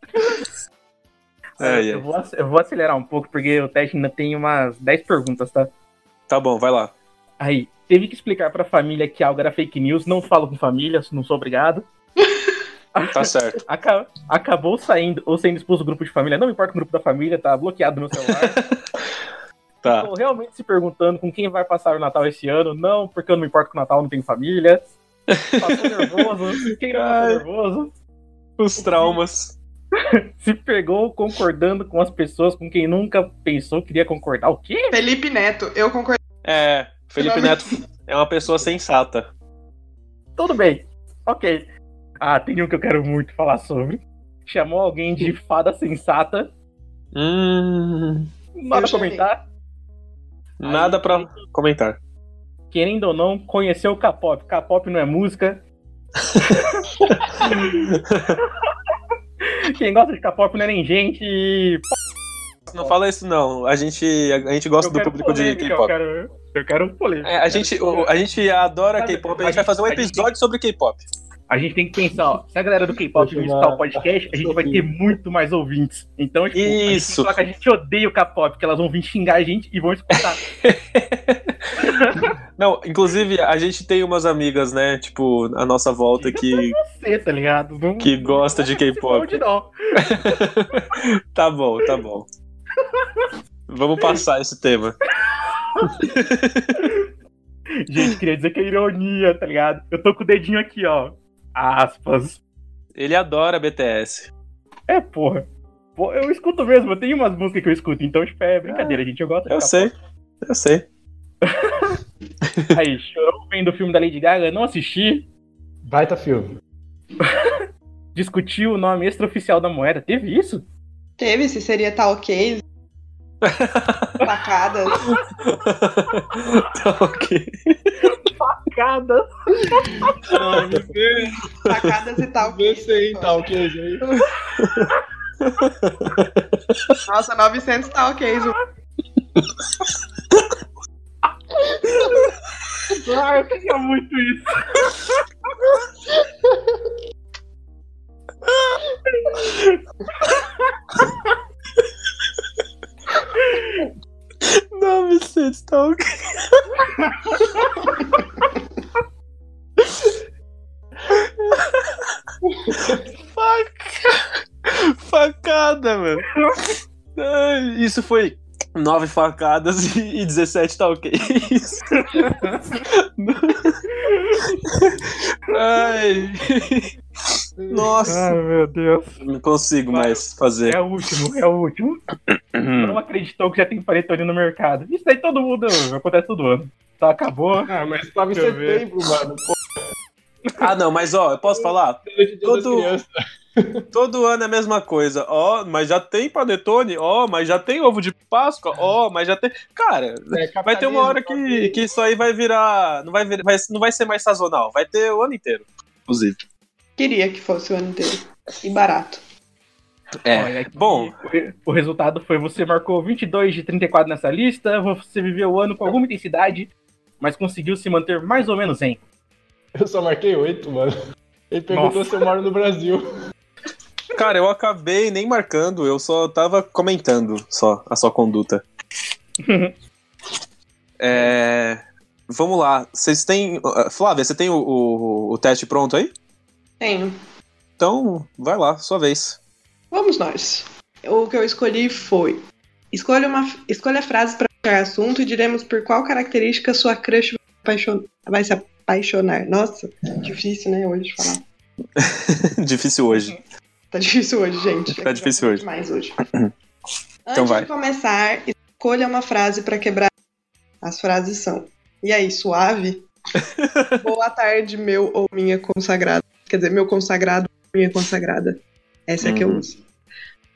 É, eu, vou, eu vou acelerar um pouco, porque o teste ainda tem umas 10 perguntas, tá? Tá bom, vai lá. Aí, teve que explicar pra família que algo era fake news, não falo com família, não sou obrigado. Tá certo. Aca- acabou saindo ou sendo expulso do grupo de família, não importa o grupo da família, tá bloqueado no celular. Tá. Tô realmente se perguntando com quem vai passar o Natal esse ano. Não, porque eu não me importo com o Natal, não tenho família. Passou nervoso. Quem não passou nervoso? Os traumas. Se pegou concordando com as pessoas com quem nunca pensou que iria concordar. O quê? Felipe Neto, eu concordo. É, Felipe Neto é uma pessoa sensata. Tudo bem. Ok. Ah, tem um que eu quero muito falar sobre. Chamou alguém de fada sensata. Hum. Nada Eu a comentar. Nada pra comentar. Querendo ou não, conheceu o K-pop. K-pop não é música. Quem gosta de K-pop não é nem gente. e Não fala isso, não. A gente, a gente gosta Eu do público de polêmica, Eu K-pop. Eu quero polêmica. É, a, gente, o- a gente adora K-pop. A a gente vai fazer um a gente episódio sobre K-pop. A gente tem que pensar, ó, se a galera do K-pop visitar o podcast, a gente vai ter muito mais ouvintes. Então, tipo, a gente tem que Isso. falar que a gente odeia o K-pop, que elas vão vir xingar a gente e vão escutar. Não, inclusive, a gente tem umas amigas, né? Tipo, à nossa volta que, Você, tá ligado? Não, que gosta de não K-pop. se não. Tá bom, tá bom. Vamos passar esse tema. Gente, queria dizer que é ironia, tá ligado? Eu tô com o dedinho aqui, ó. Aspas. Ele adora BTS. É, porra. Pô, eu escuto mesmo, eu tenho umas músicas que eu escuto, então tipo, é brincadeira, gente. Eu gosto de Eu sei, eu sei. Aí, chorou vendo o filme da Lady Gaga, não assisti. Baita filme. Discutiu o nome extraoficial da moeda. Teve isso? Teve, se seria tal case. Facadas. Tá ok. Ah, vê, Facadas e tal. vê se aí, tá ok, aí. Nossa, 900 tá ok, Ju. Ah, eu queria muito isso. Isso foi nove facadas e e 17 tá ok. Isso. Ai. Nossa, Ai, meu Deus. não consigo mais fazer. É o último, é o último. Não acreditou que já tem panetone no mercado. Isso aí todo mundo acontece todo ano. Tá, acabou. Ah, mas tava em ver. setembro, mano. Pô, Ah, não, mas ó, eu posso falar? Todo-. Todo ano é a mesma coisa. Ó, mas já tem panetone? Ó, mas já tem ovo de Páscoa? Ó, mas já tem. Cara, É, vai ter uma hora que, que isso aí vai virar. Não vai, vir, vai, não vai ser mais sazonal. Vai ter o ano inteiro. Inclusive. Queria que fosse o ano inteiro. E barato. É. Olha aqui, Bom, o re- O resultado foi você marcou 22 de 34 nessa lista, você viveu o ano com alguma intensidade, mas conseguiu se manter mais ou menos em. Eu só marquei oito, mano. Ele perguntou Nossa. se eu moro no Brasil. Cara, eu acabei nem marcando, eu só tava comentando só a sua conduta. É. Vamos lá. Vocês têm. uh, Flávia, você tem o, o, o teste pronto aí? Tenho. Então, vai lá, sua vez. Vamos nós. O que eu escolhi foi: escolha, uma, escolha a frase para puxar assunto e diremos por qual característica sua crush vai, apaixon- vai se apaixonar. Nossa, difícil, né, hoje de falar. Difícil hoje. Tá difícil hoje, gente. Tá difícil hoje. Mais hoje. Então Antes vai. de começar, escolha uma frase para quebrar. As frases são: E aí, suave? Boa tarde, meu ou minha consagrada. Quer dizer, meu consagrado ou minha consagrada. Essa é a que eu Uhum. uso.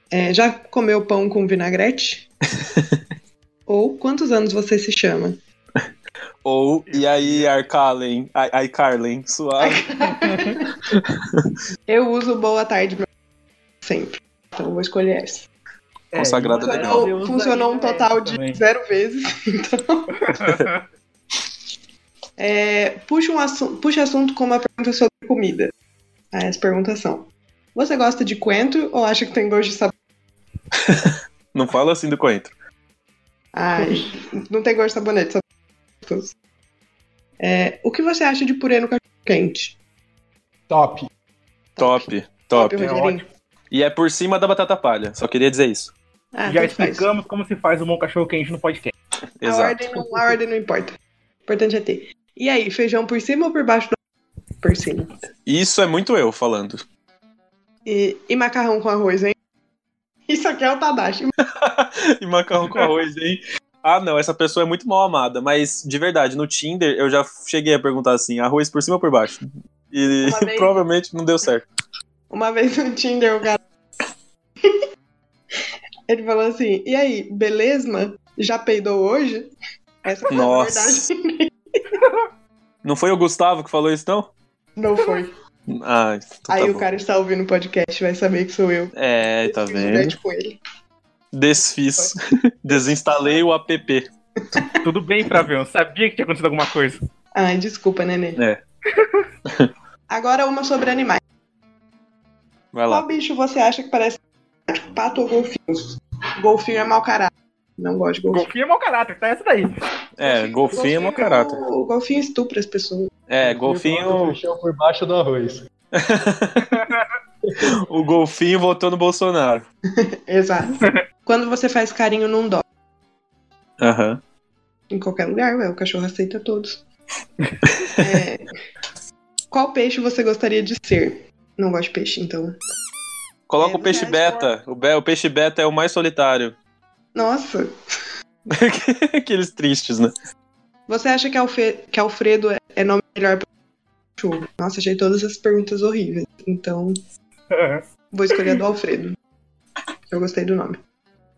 É, já comeu pão com vinagrete? ou quantos anos você se chama? Ou, e aí, Arcalen, ai, Carlen, suave. Eu uso boa tarde, meu sempre. Então eu vou escolher essa. Consagrada É, legal. você Funcionou, um total de também. zero vezes. Então. É, puxa, um assunto, puxa assunto com uma pergunta sobre comida. Aí as perguntas são: Você gosta de coentro ou acha que tem gosto de sabor? Não fala assim do coentro. Ai, não tem gosto de sabonete. Só... É, o que você acha de purê no cachorro quente? Top. Top, top. Top, Rogerinho? E é por cima da batata palha, só queria dizer isso. Ah, Já faz. explicamos como se faz um bom cachorro quente no podcast. A Exato. ordem, não, a ordem não importa. O importante é ter. E aí, feijão por cima ou por baixo do... Por cima. Isso é muito eu falando. E, e macarrão com arroz, hein? Isso aqui é o Tadashi. e macarrão com arroz, hein? Ah, não, essa pessoa é muito mal amada, mas de verdade, no Tinder eu já cheguei a perguntar assim: arroz por cima ou por baixo? E vez- provavelmente não deu certo. Uma vez no Tinder, o cara. Ele falou assim: E aí, beleza? Já peidou hoje? Essa foi Nossa. a verdade. Não foi o Gustavo que falou isso, não? Não foi. Ah, então aí tá o bom. cara está ouvindo o podcast, vai saber que sou eu. É, tá o vendo? com ele. Desfiz. Desinstalei o app. Tudo bem, Flavião. Sabia que tinha acontecido alguma coisa. Ai, desculpa, nenê. É. Agora uma sobre animais. Vai Qual lá. bicho você acha que parece pato ou golfinho? Golfinho é mau caráter. Não gosto de golfinho. Golfinho é mau caráter, tá essa daí. É, golfinho é mau caráter. O golfinho estupra as pessoas. É, golfinho. o feijão por baixo do arroz. O golfinho votou no Bolsonaro. Exato. Quando você faz carinho num dó, Aham. em qualquer lugar, ué, o cachorro aceita todos. É, Qual peixe você gostaria de ser? Não gosto de peixe, então. Coloca É, o peixe beta. O, be- o peixe beta é o mais solitário. Nossa, Aqueles tristes, né? você acha que, Alfe- que Alfredo é- é nome melhor para cachorro? Nossa, achei todas as perguntas horríveis. Então, vou escolher a do Alfredo. Eu gostei do nome.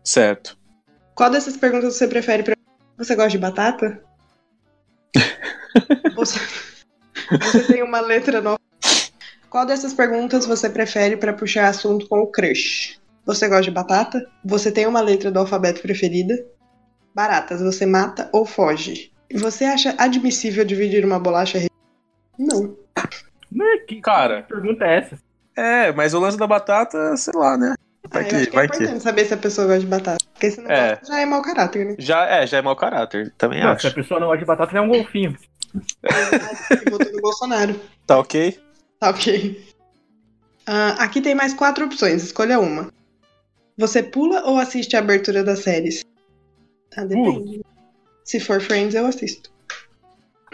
Certo. Qual dessas perguntas você prefere pra... Você gosta de batata? você... você tem uma letra nova. Qual dessas perguntas você prefere pra puxar assunto com o crush? Você gosta de batata? Você tem uma letra do alfabeto preferida? Baratas, você mata ou foge? Você acha admissível dividir uma bolacha? Não. Né, que, Cara. que pergunta é essa? É, mas o lance da batata, sei lá, né? Vai Ah, eu que, acho que vai é que. importante saber se a pessoa gosta de batata. Porque se não É. gosta, já é mau caráter, né? Já é, já é mau caráter, também Não, acho. se a pessoa não gosta de batata, é um golfinho. Eu votou no Bolsonaro. Tá ok? Ok. Ah, aqui tem mais quatro opções, escolha uma. Você pula ou assiste a abertura das séries? Ah, depende. Se for Friends, eu assisto.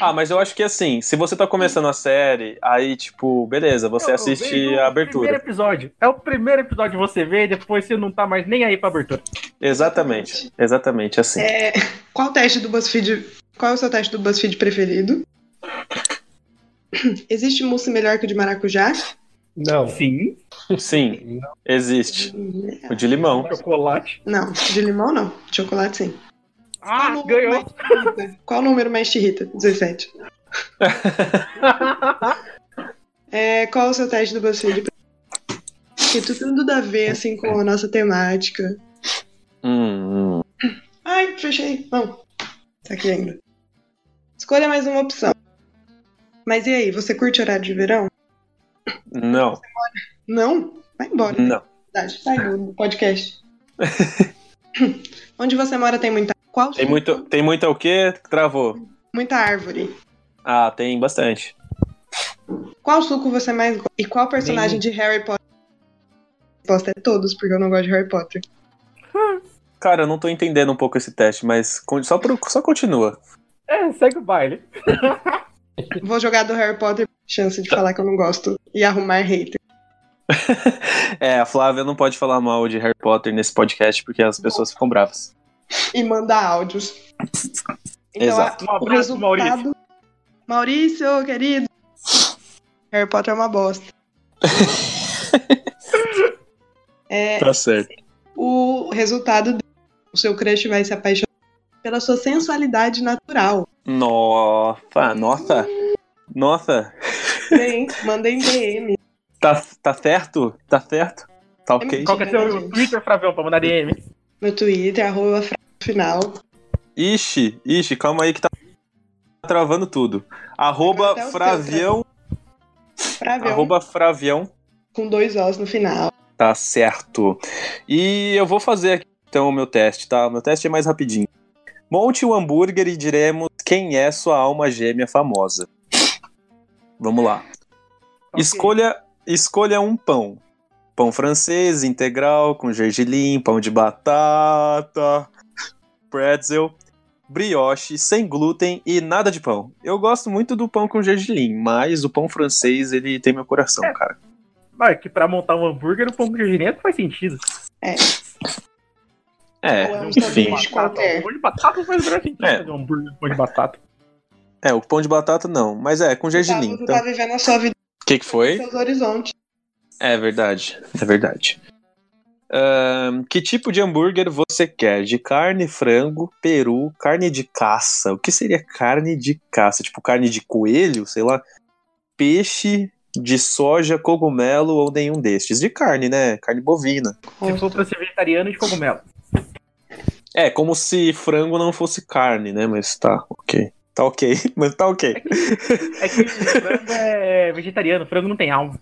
Ah, mas eu acho que assim, se você tá começando a série, aí, tipo, beleza, você Eu- eu assiste a O primeiro abertura. episódio. É o primeiro episódio que você vê e depois você não tá mais nem aí pra abertura. Exatamente. Exatamente, assim. É, qual teste do BuzzFeed. Qual é o seu teste do BuzzFeed preferido? Existe mousse melhor que o de maracujá? Não. Sim, Sim, existe. O de limão. chocolate. Não, de limão não. Chocolate sim. Ah, Qual ganhou. Qual número mais te irrita? 17. É, qual o seu teste do BuzzFeed? Porque tudo a ver, assim, com a nossa temática. Hum, hum. Ai, fechei. Não. Tá aqui ainda. Escolha mais uma opção. Mas e aí, você curte horário de verão? Não, Não? Vai embora. né? não. Verdade, Sai do podcast. Onde você mora tem muita. Qual Tem suco? muito, tem muito o quê? Travou. Muita árvore. Ah, tem bastante. Qual suco você mais gosta? E qual personagem de Harry Potter? A resposta é todos, porque eu não gosto de Harry Potter. Cara, eu não tô entendendo um pouco esse teste, mas só, pro- só continua. É, segue o baile. Vou jogar do Harry Potter, chance de falar que eu não gosto e arrumar hater. É, a Flávia não pode falar mal de Harry Potter nesse podcast porque as pessoas ficam bravas. E mandar áudios. Então, Exato. a- Um o abraço, resultado. Maurício. Maurício, querido. Harry Potter é uma bosta. É, Tá certo. o resultado o seu crush vai se apaixonar pela sua sensualidade natural. Nossa, nossa. Nossa. Bem, mandem DM. Tá, tá certo? Tá certo? Tá ok? Qual que é seu Twitter, Fravião, pra mandar DM? Meu Twitter, arroba final. Ixi, ixi, calma aí que tá travando tudo. Arroba Fravião. Um Arroba Fravião. com dois Os no final. Tá certo. E eu vou fazer aqui então o meu teste, tá? O meu teste é mais rapidinho. Monte o hambúrguer e diremos quem é sua alma gêmea famosa. Vamos lá. Ok. Escolha, escolha um pão. Pão francês, integral, com gergelim, pão de batata, pretzel, brioche, sem glúten e nada de pão. Eu gosto muito do pão com gergelim, mas o pão francês, ele tem meu coração, É. cara. Mas que pra montar um hambúrguer, o pão com gergelim faz sentido. É, Ou é um enfim. qualquer. Pão de batata faz o sentido É. fazer um hambúrguer com pão de batata. É, o pão de batata não, mas é, com gergelim. Você Então, tá vivendo a sua vida, o que que foi? seus horizontes. É verdade, é verdade. Que tipo de hambúrguer você quer? De carne, frango, peru, carne de caça? O que seria carne de caça? Tipo carne de coelho, sei lá? Peixe, de soja, cogumelo ou nenhum destes? De carne, né? Carne bovina. Se for pra ser vegetariano, de cogumelo. É, como se frango não fosse carne, né? Mas tá, ok. Tá ok, mas tá ok. É que frango é vegetariano, frango não tem alma.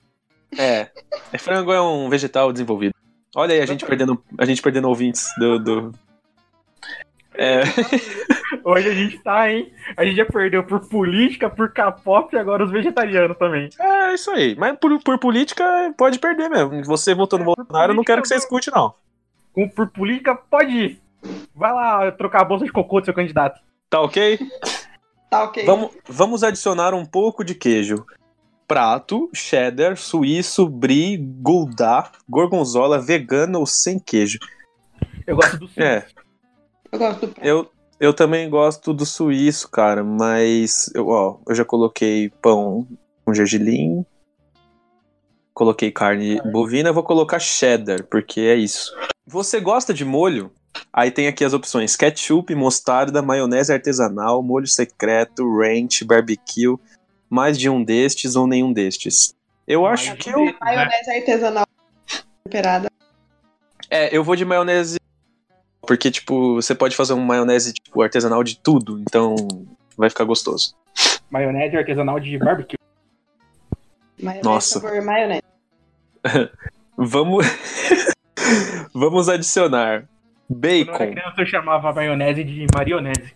É, é, frango é um vegetal desenvolvido. Olha aí a gente perdendo, a gente perdendo ouvintes do. do... É, Hoje a gente tá, hein? A gente já perdeu por política, por K-pop e agora os vegetarianos também. é isso aí. Mas por, por política pode perder mesmo. Você votou no É, por Bolsonaro, eu não quero que você escute, não. Com, por política, pode ir. Vai lá trocar a bolsa de cocô do seu candidato. Tá ok? Tá ok. Vamos, vamos adicionar um pouco de queijo. Prato, cheddar, suíço, brie, gouda, gorgonzola, vegano ou sem queijo. Eu gosto do suíço. É, Eu gosto do eu, eu também gosto do suíço, cara, mas eu, ó, eu já coloquei pão com gergelim, coloquei carne bovina, eu vou colocar cheddar, porque é isso. Você gosta de molho? Aí tem aqui as opções: ketchup, mostarda, maionese artesanal, molho secreto, ranch, barbecue, mais de um destes ou nenhum destes. Eu acho que eu. Maionese artesanal temperada. É, eu vou de maionese. Porque, tipo, você pode fazer uma maionese tipo, artesanal de tudo, então vai ficar gostoso. Maionese artesanal de barbecue. Maionese Nossa. maionese. Vamos. Vamos adicionar Quando eu era bacon. criança eu chamava maionese de marionese.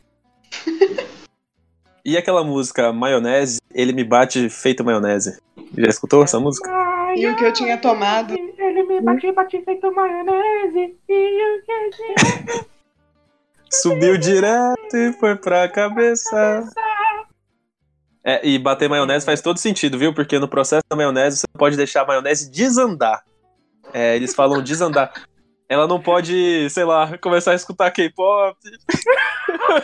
E aquela música maionese, ele me bate feito maionese. Já escutou essa música? E o que eu tinha tomado. Ele me bate, bate feito maionese. E o que Subiu direto e foi pra cabeça. É, e bater maionese faz todo sentido, viu? Porque no processo da maionese você não pode deixar a maionese desandar. É, eles falam desandar. Ela não pode, sei lá, começar a escutar K-pop.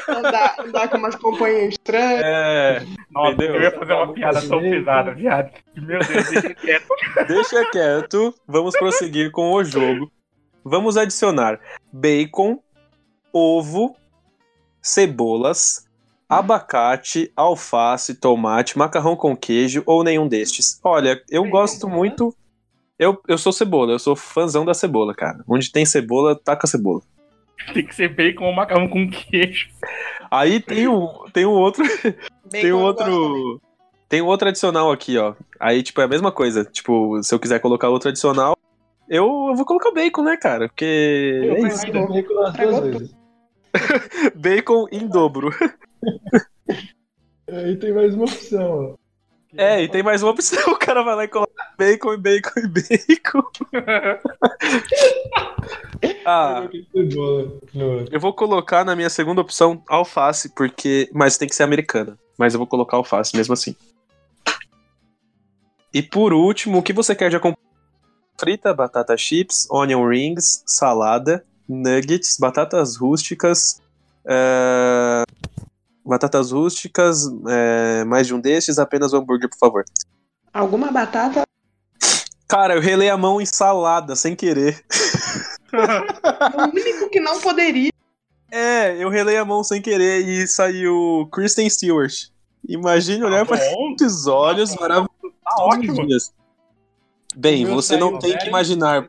Andar, andar com umas companhias estranhas. É, Nossa, Entendeu? eu ia fazer uma piada tão pesada, viado. Meu Deus, deixa quieto. deixa quieto. Vamos prosseguir com o jogo. Vamos adicionar bacon, ovo, cebolas, abacate, alface, tomate, macarrão com queijo ou nenhum destes. Olha, eu gosto muito. Eu, eu sou cebola, eu sou fãzão da cebola, cara. Onde tem cebola, taca cebola. Tem que ser bacon ou macarrão com queijo. Aí tem um, tem um outro. Bacon tem um outro. Tem um outro adicional aqui, ó. Aí, tipo, é a mesma coisa. Tipo, se eu quiser colocar outro adicional, eu, eu vou colocar bacon, né, cara? Porque Eu é isso. bacon as duas vezes. Bacon em dobro. Aí tem mais uma opção, ó. É, e tem mais uma opção. O cara vai lá e coloca bacon e bacon e bacon. ah, eu vou colocar na minha segunda opção alface, porque. Mas tem que ser americana. Mas eu vou colocar alface mesmo assim. E por último, o que você quer de acompanhamento? Frita, batata chips, onion rings, salada, nuggets, batatas rústicas. eh, Batatas rústicas, eh, mais de um destes, apenas um hambúrguer, por favor. Alguma batata? Cara, eu relei a mão em salada, sem querer. O único que não poderia. É, eu relei a mão sem querer e saiu Kristen Stewart. Imagine olhar Tá para esses olhos maravilhosos. tá todos os ótimo. Bem, você não tem velho. que imaginar.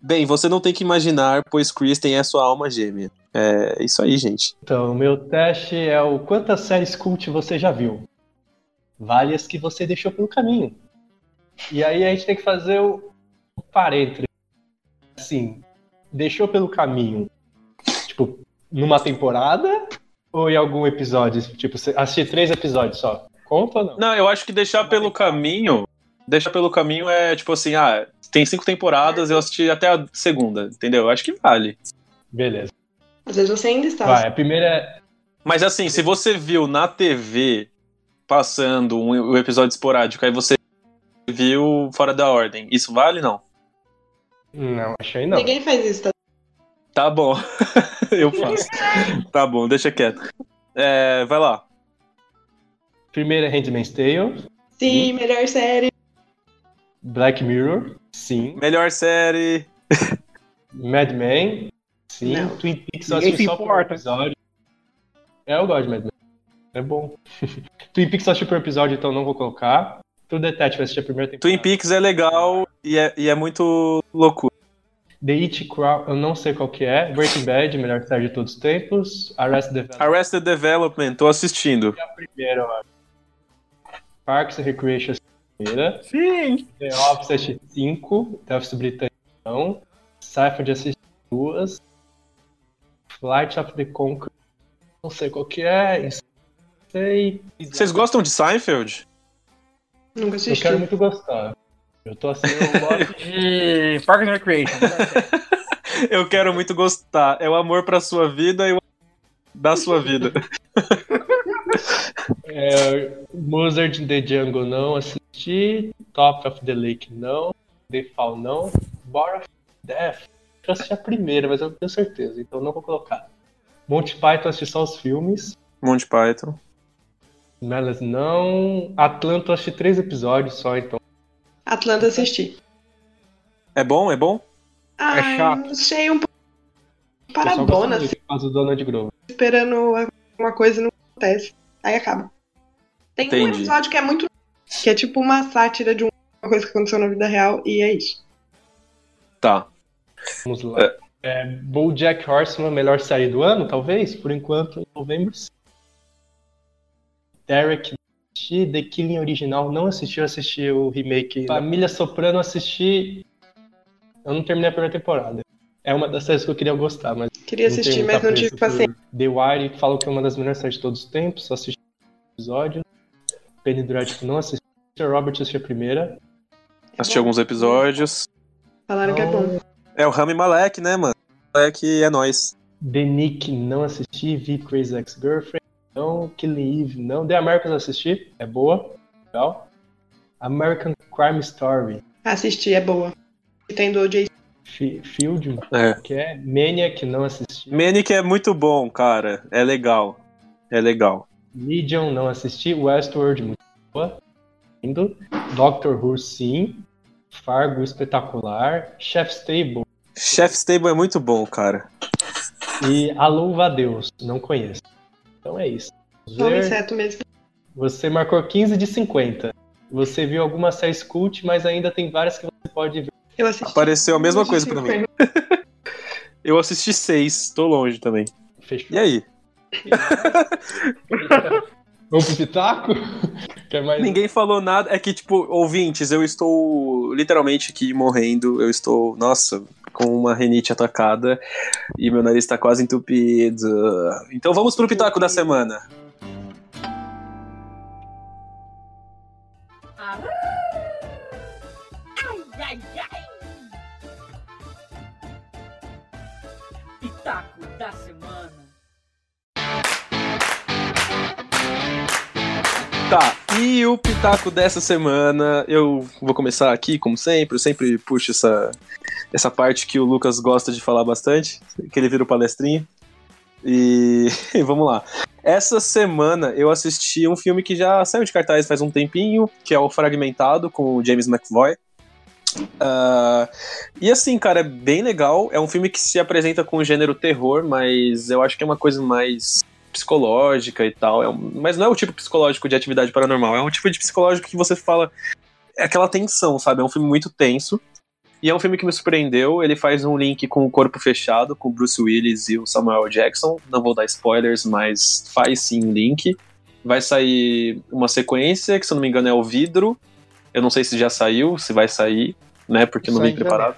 Bem, você não tem que imaginar, pois Kristen é sua alma gêmea. É isso aí, gente. Então, o meu teste é o quantas séries cult você já viu? Várias que você deixou pelo caminho. E aí a gente tem que fazer o parênteses. Assim, deixou pelo caminho. Tipo, numa temporada ou em algum episódio? Tipo, assistir três episódios só. Conta ou não? Não, eu acho que deixar pelo caminho. Deixar pelo caminho é tipo assim, ah, tem cinco temporadas, eu assisti até a segunda, entendeu? Eu acho que vale. Beleza. Às vezes você ainda está. Vai, a primeira é. Mas assim, se você viu na TV passando um, um episódio esporádico, aí você viu fora da ordem, isso vale não? Não, achei não. Ninguém faz isso, tá? Tá bom, eu faço. Tá bom, deixa quieto. É, vai lá. Primeira é Handmaid's Tale. Sim, melhor série. Black Mirror. Sim. Melhor série. Mad Men. Sim. Não. Twin Peaks eu Ninguém assisti se só por um importa. episódio. É, eu gosto de Mad Men. É bom. Twin Peaks eu assisti por episódio, então não vou colocar. True Detective assisti a primeira temporada. Twin Peaks é legal e é, e é muito loucura. The It Crowd, eu não sei qual que é. Breaking Bad, melhor série de todos os tempos. Arrested Development, Arrested Development, tô assistindo. a primeira, eu acho. Parks and Recreation, a primeira. Sim! The Office assisti 5. The Office britânico não. Seinfeld assisti duas. Flight of the Conchords, não sei qual que é. Não sei. Vocês gostam de Seinfeld? Nunca Eu assisti. quero muito gostar. Eu tô assim, eu gosto De Parks and Recreation. Eu quero muito gostar. É o amor pra sua vida e o da sua vida. É, Mozart in the Jungle não assisti. Top of the Lake não. The Fall não. Bar of Death. Eu assisti a primeira, mas eu não tenho certeza, então não vou colocar. Monty Python assisti só os filmes. Monty Python. Melas não. Atlanta eu assisti três episódios só, então. Atlanta assisti. É bom? É bom? Ah, chato. achei um pouco. O paradona, assim, do Donald Glover. esperando alguma coisa e não acontece. Aí acaba. Tem um Entendi. episódio que é muito. que é tipo uma sátira de uma coisa que aconteceu na vida real e é isso. Tá. Vamos lá. É, BoJack Horseman, melhor série do ano, talvez? Por enquanto, em novembro. sim. Derek, assisti. The Killing original, não assisti, eu assisti o remake. Família Soprano, assisti. Eu não terminei a primeira temporada. É uma das séries que eu queria gostar, mas. Queria assistir, mas não tive paciência. The Wire, que falam que é uma das melhores séries de todos os tempos, só assisti o episódio. Penny Dreadful não assisti. Mr. Robert assisti a primeira. Assisti alguns episódios. Falaram que é bom. É o Rami Malek, né, mano? Malek é nóis. The Nick não assisti, Vi Crazy Ex-Girlfriend não, Killing Eve não, The Americans assisti, é boa, legal. American Crime Story, Assistir é boa. Tem do O.J. Fi- Field, É. que é Maniac não assisti, Manic é muito bom, cara. É legal. É legal. Legion não assisti, Westworld muito boa, lindo. Doctor Who sim, Fargo espetacular, Chef's Table Chef's Table é muito bom, cara. e A Louva a Deus, não conheço. Então é isso. Vamos ver. inseto mesmo. Você marcou 15 de 50. Você viu algumas séries cult, mas ainda tem várias que você pode ver. Eu assisti. Apareceu a mesma coisa pra mim. Eu assisti seis, tô longe também. Fechou? E aí? Vamos pro Pitaco? Quer mais? Ninguém falou nada. É que, tipo, ouvintes, eu estou literalmente aqui morrendo. Eu estou, nossa, com uma renite atacada e meu nariz tá quase entupido. Então vamos pro Pitaco da semana. Pitaco da semana. Tá, e o Pitaco dessa semana, eu vou começar aqui, como sempre. Eu sempre puxo essa, essa parte que o Lucas gosta de falar bastante, que ele vira o palestrinha. E vamos lá. Essa semana eu assisti um filme que já saiu de cartaz faz um tempinho, que é o Fragmentado, com o James McVoy. Ah, e assim, cara, é bem legal. É um filme que se apresenta com o gênero terror, mas eu acho que é uma coisa mais psicológica e tal. É um- mas não é o tipo psicológico de atividade paranormal, é um tipo de psicológico que você fala. É aquela tensão, sabe? É um filme muito tenso. E é um filme que me surpreendeu. Ele faz um link com o Corpo Fechado, com Bruce Willis e o Samuel Jackson. Não vou dar spoilers, mas faz sim um link. Vai sair uma sequência, que se eu não me engano é o Vidro. Eu não sei se já saiu, se vai sair, né? Porque eu não vim em preparado.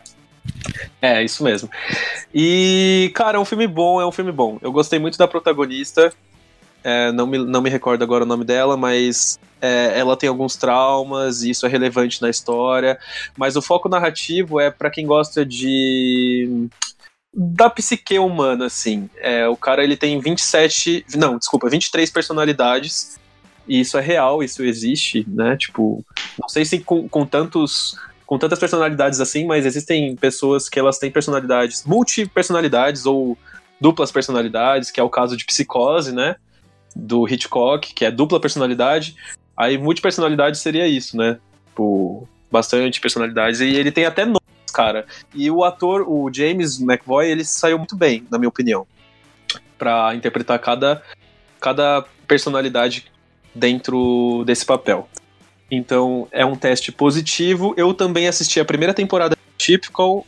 É, isso mesmo. E, cara, é um filme bom, é um filme bom. Eu gostei muito da protagonista. É, não, me, não me recordo agora o nome dela, mas é, ela tem alguns traumas e isso é relevante na história. Mas o foco narrativo é pra quem gosta de. da psique humana, assim. É, o cara ele tem 27. Não, desculpa, 23 personalidades. E isso é real, isso existe, né? Tipo, não sei se com, com tantos. Com tantas personalidades assim, mas existem pessoas que elas têm personalidades, multipersonalidades ou duplas personalidades, que é o caso de psicose, né? Do Hitchcock, que é dupla personalidade. Aí multipersonalidade seria isso, né? Tipo, bastante personalidades. E ele tem até nomes, cara. E o ator, o James McVoy, ele saiu muito bem, na minha opinião. Pra interpretar cada, cada personalidade dentro desse papel. Então, é um teste positivo. Eu também assisti a primeira temporada de Typical.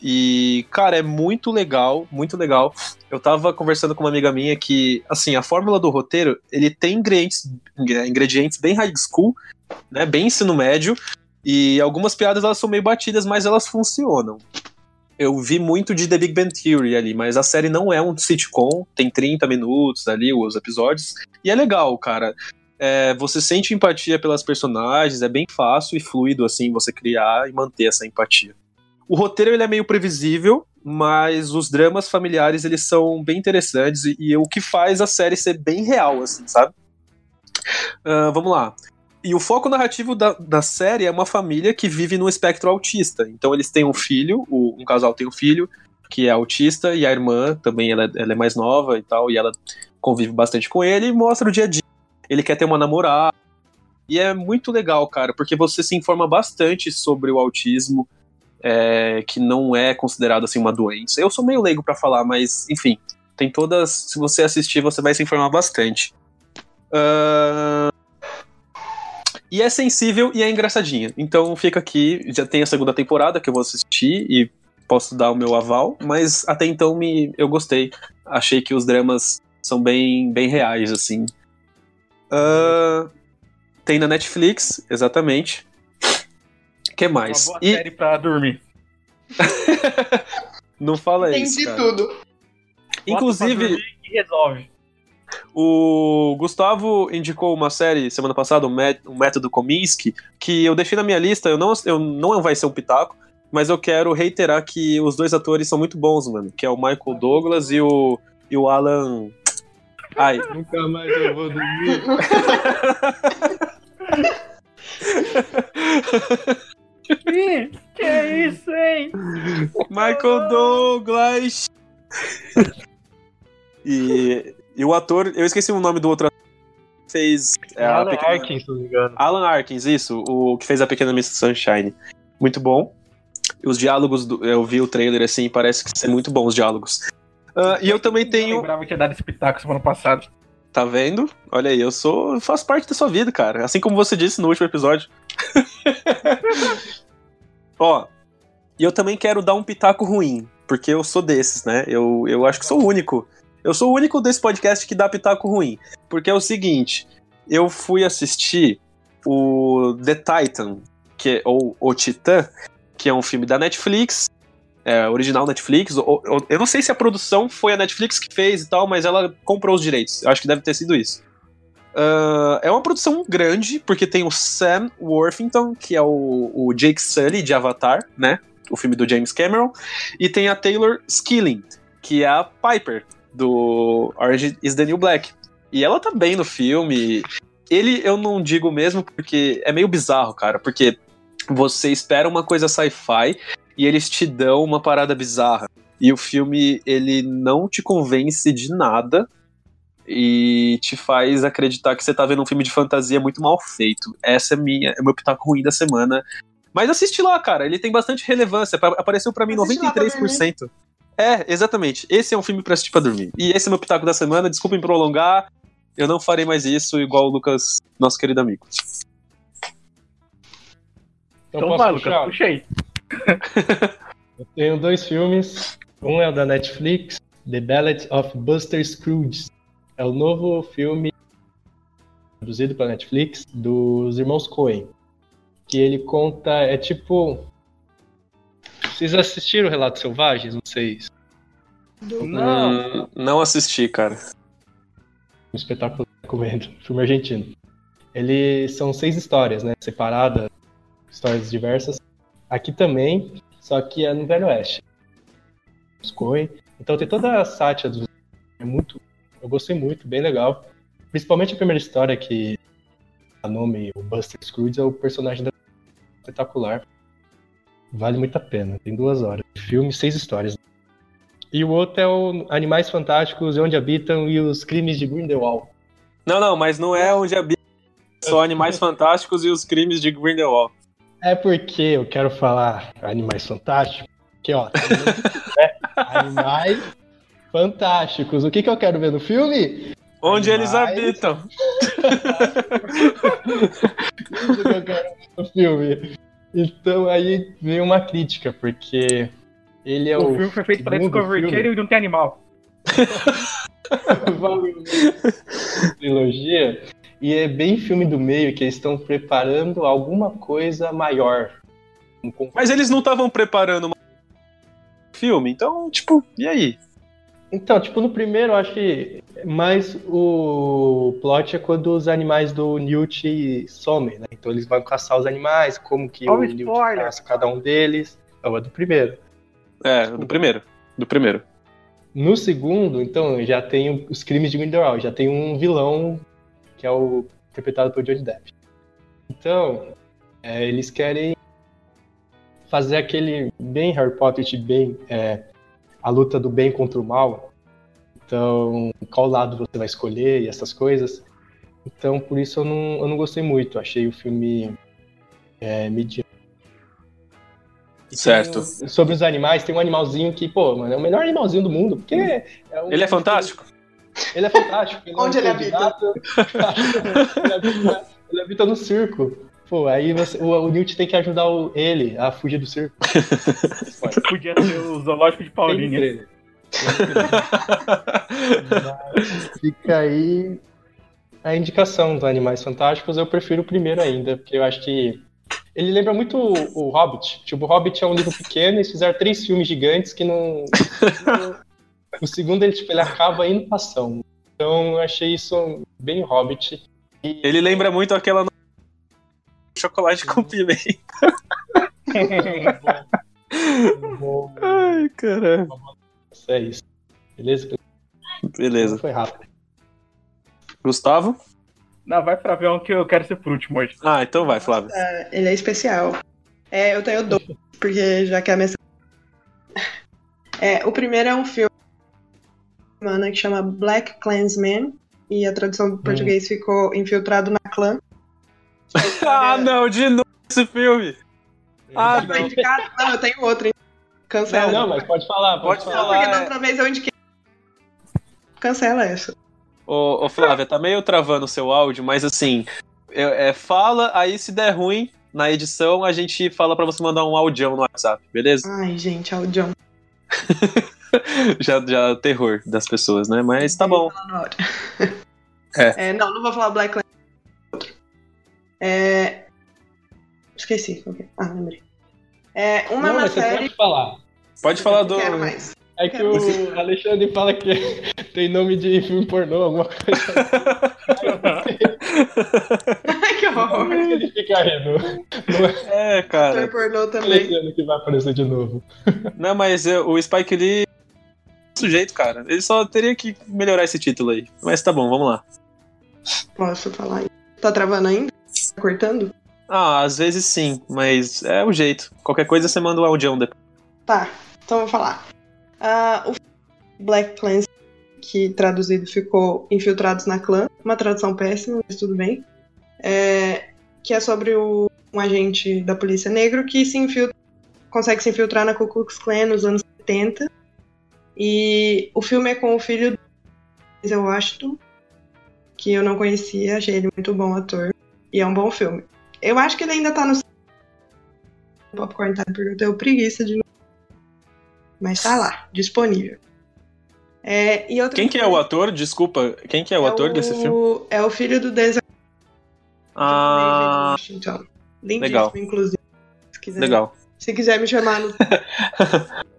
E, cara, é muito legal, muito legal. Eu tava conversando com uma amiga minha que, assim, a fórmula do roteiro, ele tem ingredientes, ingredientes bem high school, né, bem ensino médio, e algumas piadas elas são meio batidas, mas elas funcionam. Eu vi muito de The Big Bang Theory ali, mas a série não é um sitcom, tem 30 minutos ali os episódios, e é legal, cara. É, você sente empatia pelas personagens, é bem fácil e fluido assim você criar e manter essa empatia. O roteiro ele é meio previsível, mas os dramas familiares eles são bem interessantes e, e o que faz a série ser bem real, assim, sabe? Ah, vamos lá. E o foco narrativo da, da série é uma família que vive no espectro autista. Então eles têm um filho, o- um casal tem um filho que é autista e a irmã também ela, é- ela é mais nova e tal e ela convive bastante com ele e mostra o dia a dia. Ele quer ter uma namorada e é muito legal, cara, porque você se informa bastante sobre o autismo é, que não é considerado assim uma doença. Eu sou meio leigo pra falar, mas enfim, tem todas. Se você assistir, você vai se informar bastante. Ahn, E é sensível e é engraçadinha. Então fica aqui, já tem a segunda temporada que eu vou assistir e posso dar o meu aval, mas até então me, eu gostei. Achei que os dramas são bem, bem reais, assim. Ahn, tem na Netflix, exatamente. Que Uma mais? boa E série pra dormir. não fala isso. Entendi cara. tudo. Inclusive, e resolve. O Gustavo indicou uma série semana passada, o o Método Kominsky, que eu deixei na minha lista, eu não, eu não vai ser um pitaco, mas eu quero reiterar que os dois atores são muito bons, mano, que é o Michael Douglas e o, e o Alan... Ai, Nunca mais eu vou dormir. Ih, que é isso, hein? Michael Douglas! e, e o ator, eu esqueci o nome do outro ator, que fez... é, Alan pequena- Arkin, se não me engano. Alan Arkins, isso, o que fez a Pequena Miss Sunshine. Muito bom. Os diálogos, do- eu vi o trailer assim, parece que ser muito bons os diálogos. Ah, e eu também Eu tenho. lembrava que tinha dado esse pitaco semana passada. Tá vendo? Olha aí, eu sou. faço parte da sua vida, cara. Assim como você disse no último episódio. Ó, e eu também quero dar um pitaco ruim, porque eu sou desses, né? Eu, eu acho que sou o único. Eu sou o único desse podcast que dá pitaco ruim. Porque é o seguinte, eu fui assistir o The Titan, que é, ou O Titã, que é um filme da Netflix, é, original Netflix. ou- ou- eu não sei se a produção foi a Netflix que fez e tal, mas ela comprou os direitos. Eu acho que deve ter sido isso. Ah, é uma produção grande, porque tem o Sam Worthington, que é o, o Jake Sully de Avatar, né? O filme do James Cameron. E tem a Taylor Skilling, que é a Piper, do Orange is the New Black. E ela tá bem no filme. Ele eu não digo mesmo porque é meio bizarro, cara, porque você espera uma coisa sci-fi e eles te dão uma parada bizarra. E o filme, ele não te convence de nada e te faz acreditar que você tá vendo um filme de fantasia muito mal feito. Essa é minha, é o meu pitaco ruim da semana. Mas assiste lá, cara, ele tem bastante relevância. Pa- Apareceu pra mim Assiste lá pra 93%. É, exatamente. Esse é um filme pra assistir pra dormir. E esse é meu pitaco da semana. Desculpem prolongar. Eu não farei mais isso, igual o Lucas, nosso querido amigo. Então, Então vai, puxar? Lucas, puxa aí. Eu tenho dois filmes. Um é o da Netflix, The Ballad of Buster Scrooge. É o novo filme produzido pela Netflix dos irmãos Coen. Que ele conta, é tipo. Vocês assistiram Relatos Selvagens? Não sei. Não. Hum, não assisti, cara. Um espetáculo recomendo. Filme argentino. Eles são seis histórias, né? Separadas, histórias diversas. Aqui também, só que é no Velho Oeste. Então tem toda a sátira dos. É muito. Eu gostei muito, bem legal. Principalmente a primeira história que a nome, o Buster Scrooge, é o personagem da espetacular. Vale muito a pena. Tem duas horas. Filme, seis histórias. E o outro é o Animais Fantásticos e Onde Habitam e os Crimes de Grindelwald. Não, não, mas não é onde habita só animais fantásticos e os crimes de Grindelwald. É porque eu quero falar Animais Fantásticos, que ó, né? Animais Fantásticos. O que, que eu quero ver no filme? Onde eles Animais. habitam. Isso que eu quero ver no filme. Então aí vem uma crítica, porque ele é O o, filme foi feito segundo Discovery. Channel e não tem animal. trilogia e é bem filme do meio que eles estão preparando alguma coisa maior. Um Mas eles não estavam preparando uma filme, então, tipo, e aí? Então, tipo, no primeiro eu acho que mais o plot é quando os animais do Newt somem, né? Então eles vão caçar os animais, como que Olha o Newt spoiler. caça cada um deles. É o do primeiro. É, do primeiro. Do primeiro. No segundo, então, já tem os crimes de Grindelwald, já tem um vilão que é o interpretado por Johnny Depp. Então, é, eles querem fazer aquele bem Harry Potter, de bem é, a luta do bem contra o mal. Então, qual lado você vai escolher e essas coisas. Então, por isso eu não, eu não gostei muito. Achei o filme é, mediano. Certo. o- sobre os animais, tem um animalzinho que, pô, mano, é o melhor animalzinho do mundo. Porque é um- Ele é fantástico? Ele é fantástico. Ele Onde é um ele habita? candidato. ele, habita ele habita no circo. Pô, aí você- o, o Newt tem que ajudar o- ele a fugir do circo. Podia ser o zoológico de Paulinha. Fica aí a indicação dos Animais Fantásticos. Eu prefiro o primeiro ainda, porque eu acho que ele lembra muito o, o Hobbit. Tipo, o Hobbit é um livro pequeno, eles fizeram três filmes gigantes que não. O segundo, ele, tipo, ele acaba indo pra ação. Então eu achei isso bem Hobbit. E- Ele lembra muito aquela no- chocolate com pimenta. Bom, Ai, caramba. É isso. Beleza? Beleza. Foi rápido. Gustavo? Não, vai pra ver um que eu quero ser por último hoje. Ah, então vai, Flávio. É, ele é especial. É, eu tenho dois, porque já que é a minha. É, o primeiro é um filme mano, que chama Black Klansman. E a tradução do português ficou Infiltrado na Clã. Ah, não, de novo esse filme. Ah, Foi não. indicado? Não, eu tenho outro. hein? Cancela. Não, não, mas pode falar, pode, Pode Não, falar. porque da é. outra vez eu indiquei. Cancela essa. Ô, ô Flávia, tá meio travando o seu áudio, mas assim, é, é, fala, aí se der ruim na edição, a gente fala pra você mandar um audião no WhatsApp, beleza? Ai, gente, é o John. Já, já terror das pessoas, né? Mas tá bom. É. É, Não, não vou falar Black. Outro. É... Esqueci. é? Ah, lembrei. É uma Não, série. pode falar. Pode falar do. Não quero mais. É que o Alexandre fala que tem nome de filme pornô, alguma coisa. Ai, que horror. Que ele fica rindo. É É, cara. pornô o também. Alexandre que vai aparecer de novo. Não, mas é, o Spike Lee. Sujeito, cara. Ele só teria que melhorar esse título aí. Mas tá bom, vamos lá. Posso falar? Tá travando ainda? Tá cortando? Ah, às vezes sim, mas é o jeito. Qualquer coisa você manda o audião depois. Tá, então vou falar. Ah, o Black Clans, que traduzido ficou Infiltrados na Clã, uma tradução péssima, mas tudo bem. É, que é sobre o- um agente da polícia negro que se infiltra, consegue se infiltrar na Ku Klux Klan nos anos 70. E o filme é com o filho do Denzel Washington, que eu não conhecia, achei ele muito bom ator. E é um bom filme. Eu acho que ele ainda tá no o Popcorn Time, porque eu tenho preguiça de mas tá lá, disponível. É, e outro Quem que é o ator? Desculpa, quem que é o ator desse filme? É o filho do Denzel Ah, Washington. Lindíssimo, legal. inclusive. Se quiser, legal. Se quiser me chamar no.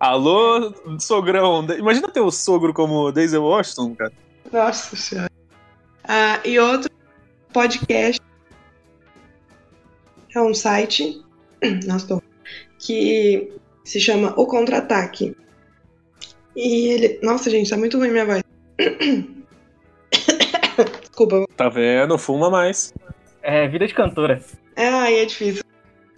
Alô, sogrão. Imagina ter o sogro como Denzel Washington, cara. Nossa senhora. Ah, e outro podcast. É um site. Nossa, tô. Que se chama O Contra-Ataque. E ele. Nossa, gente, tá muito ruim minha voz. Desculpa, Tá vendo? Fuma mais. É Vida de Cantora. É, aí é difícil.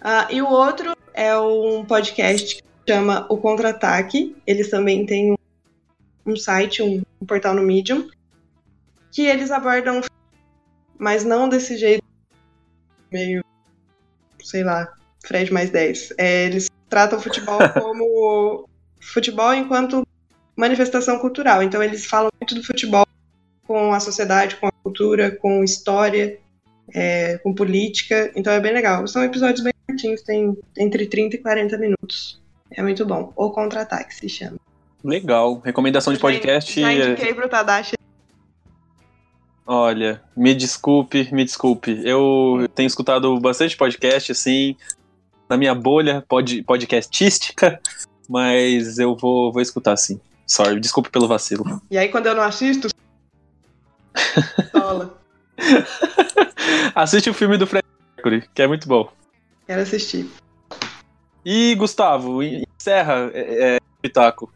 Ah, e o outro é um podcast que chama O Contra-Ataque. Eles também têm um, site, um, um portal no Medium, que eles abordam, mas não desse jeito meio, sei lá, Fred mais 10. É, eles tratam o futebol como futebol enquanto manifestação cultural. Então eles falam muito do futebol com a sociedade, com a cultura, com história é, com política, então é bem legal. São episódios bem curtinhos, tem entre 30 e 40 minutos. É muito bom. O Contra-Ataque se chama. Legal. Recomendação de podcast. Já é- indiquei pro Tadashi. Olha, me desculpe, me desculpe. Eu tenho escutado bastante podcast, assim, na minha bolha pod, podcastística, mas eu vou, vou escutar sim. Sorry, desculpe pelo vacilo. E aí quando eu não assisto. Assiste o filme do Fred Mercury, que é muito bom. Quero assistir. E, Gustavo, encerra é, é, Pitaco.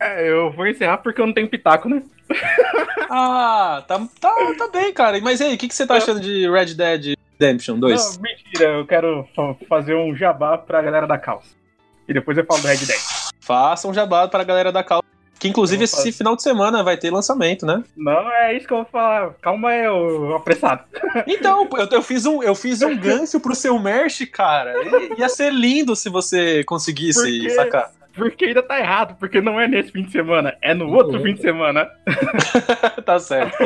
É, eu vou encerrar porque eu não tenho pitaco, né? Ah, tá, tá, tá bem, cara. Mas e aí, o que, que você tá achando de Red Dead Redemption 2? Não, mentira, eu quero fa- fazer um jabá pra galera da calça. E depois eu falo do Red Dead. Faça um jabá pra galera da calça. Que inclusive Eu vou fazer. esse final de semana vai ter lançamento, né? Não, é isso que eu vou falar. Calma aí, ô apressado. Então, eu, eu fiz um, eu fiz um gancho pro seu merch, cara. I- Ia ser lindo se você conseguisse Por quê? sacar. Porque ainda tá errado, porque não é nesse fim de semana, é no outro fim de semana. tá certo.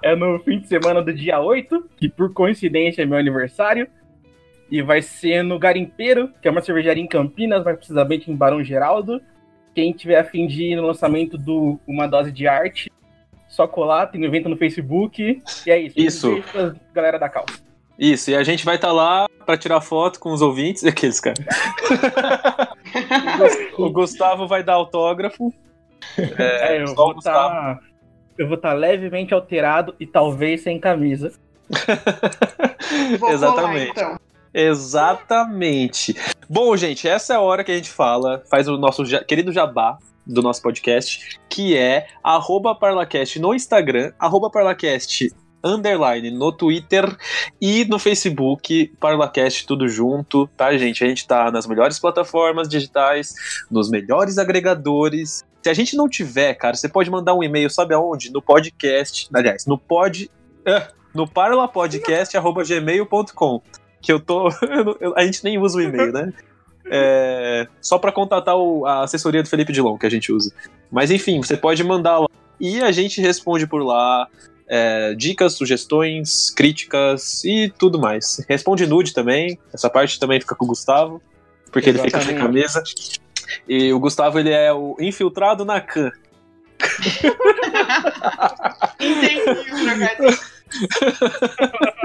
É no fim de semana do dia 8, que por coincidência é meu aniversário. E vai ser no Garimpeiro, que é uma cervejaria em Campinas, mais precisamente em Barão Geraldo. Quem tiver a fim de ir no lançamento do Uma Dose de Arte, só colar, tem um evento no Facebook. E é isso. Isso. Um galera da calça. Isso, e a gente vai estar lá pra tirar foto com os ouvintes. Aqueles, cara. o Gustavo vai dar autógrafo. É, eu só o vou estar. eu vou estar levemente alterado e talvez sem camisa. Vou Exatamente. colar, então. Exatamente. Bom, gente, essa é a hora que a gente fala, faz o nosso ja- querido jabá do nosso podcast, que é parlacast no Instagram, parlacast underline no Twitter e no Facebook, Parlacast tudo junto, tá, gente? A gente tá nas melhores plataformas digitais, nos melhores agregadores. Se a gente não tiver, cara, você pode mandar um e-mail, sabe aonde? No podcast, aliás, no pod, ah, no parlapodcast@gmail.com que eu tô. a gente nem usa o e-mail, né? É, só pra contatar o- a assessoria do Felipe Dilon que a gente usa. Mas enfim, você pode mandar lá. E a gente responde por lá. é, dicas, sugestões, críticas e tudo mais. Responde nude também. Essa parte também fica com o Gustavo, porque ele fica sem camisa. E o Gustavo ele é o infiltrado na can. Entendi o trocadilho.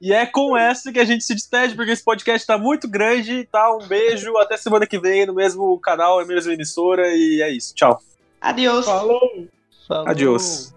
E é com essa que a gente se despede, porque esse podcast tá muito grande, tá? Um beijo, até semana que vem no mesmo canal, na mesma emissora, e é isso. Tchau. Adiós. Falou! Falou. Adiós.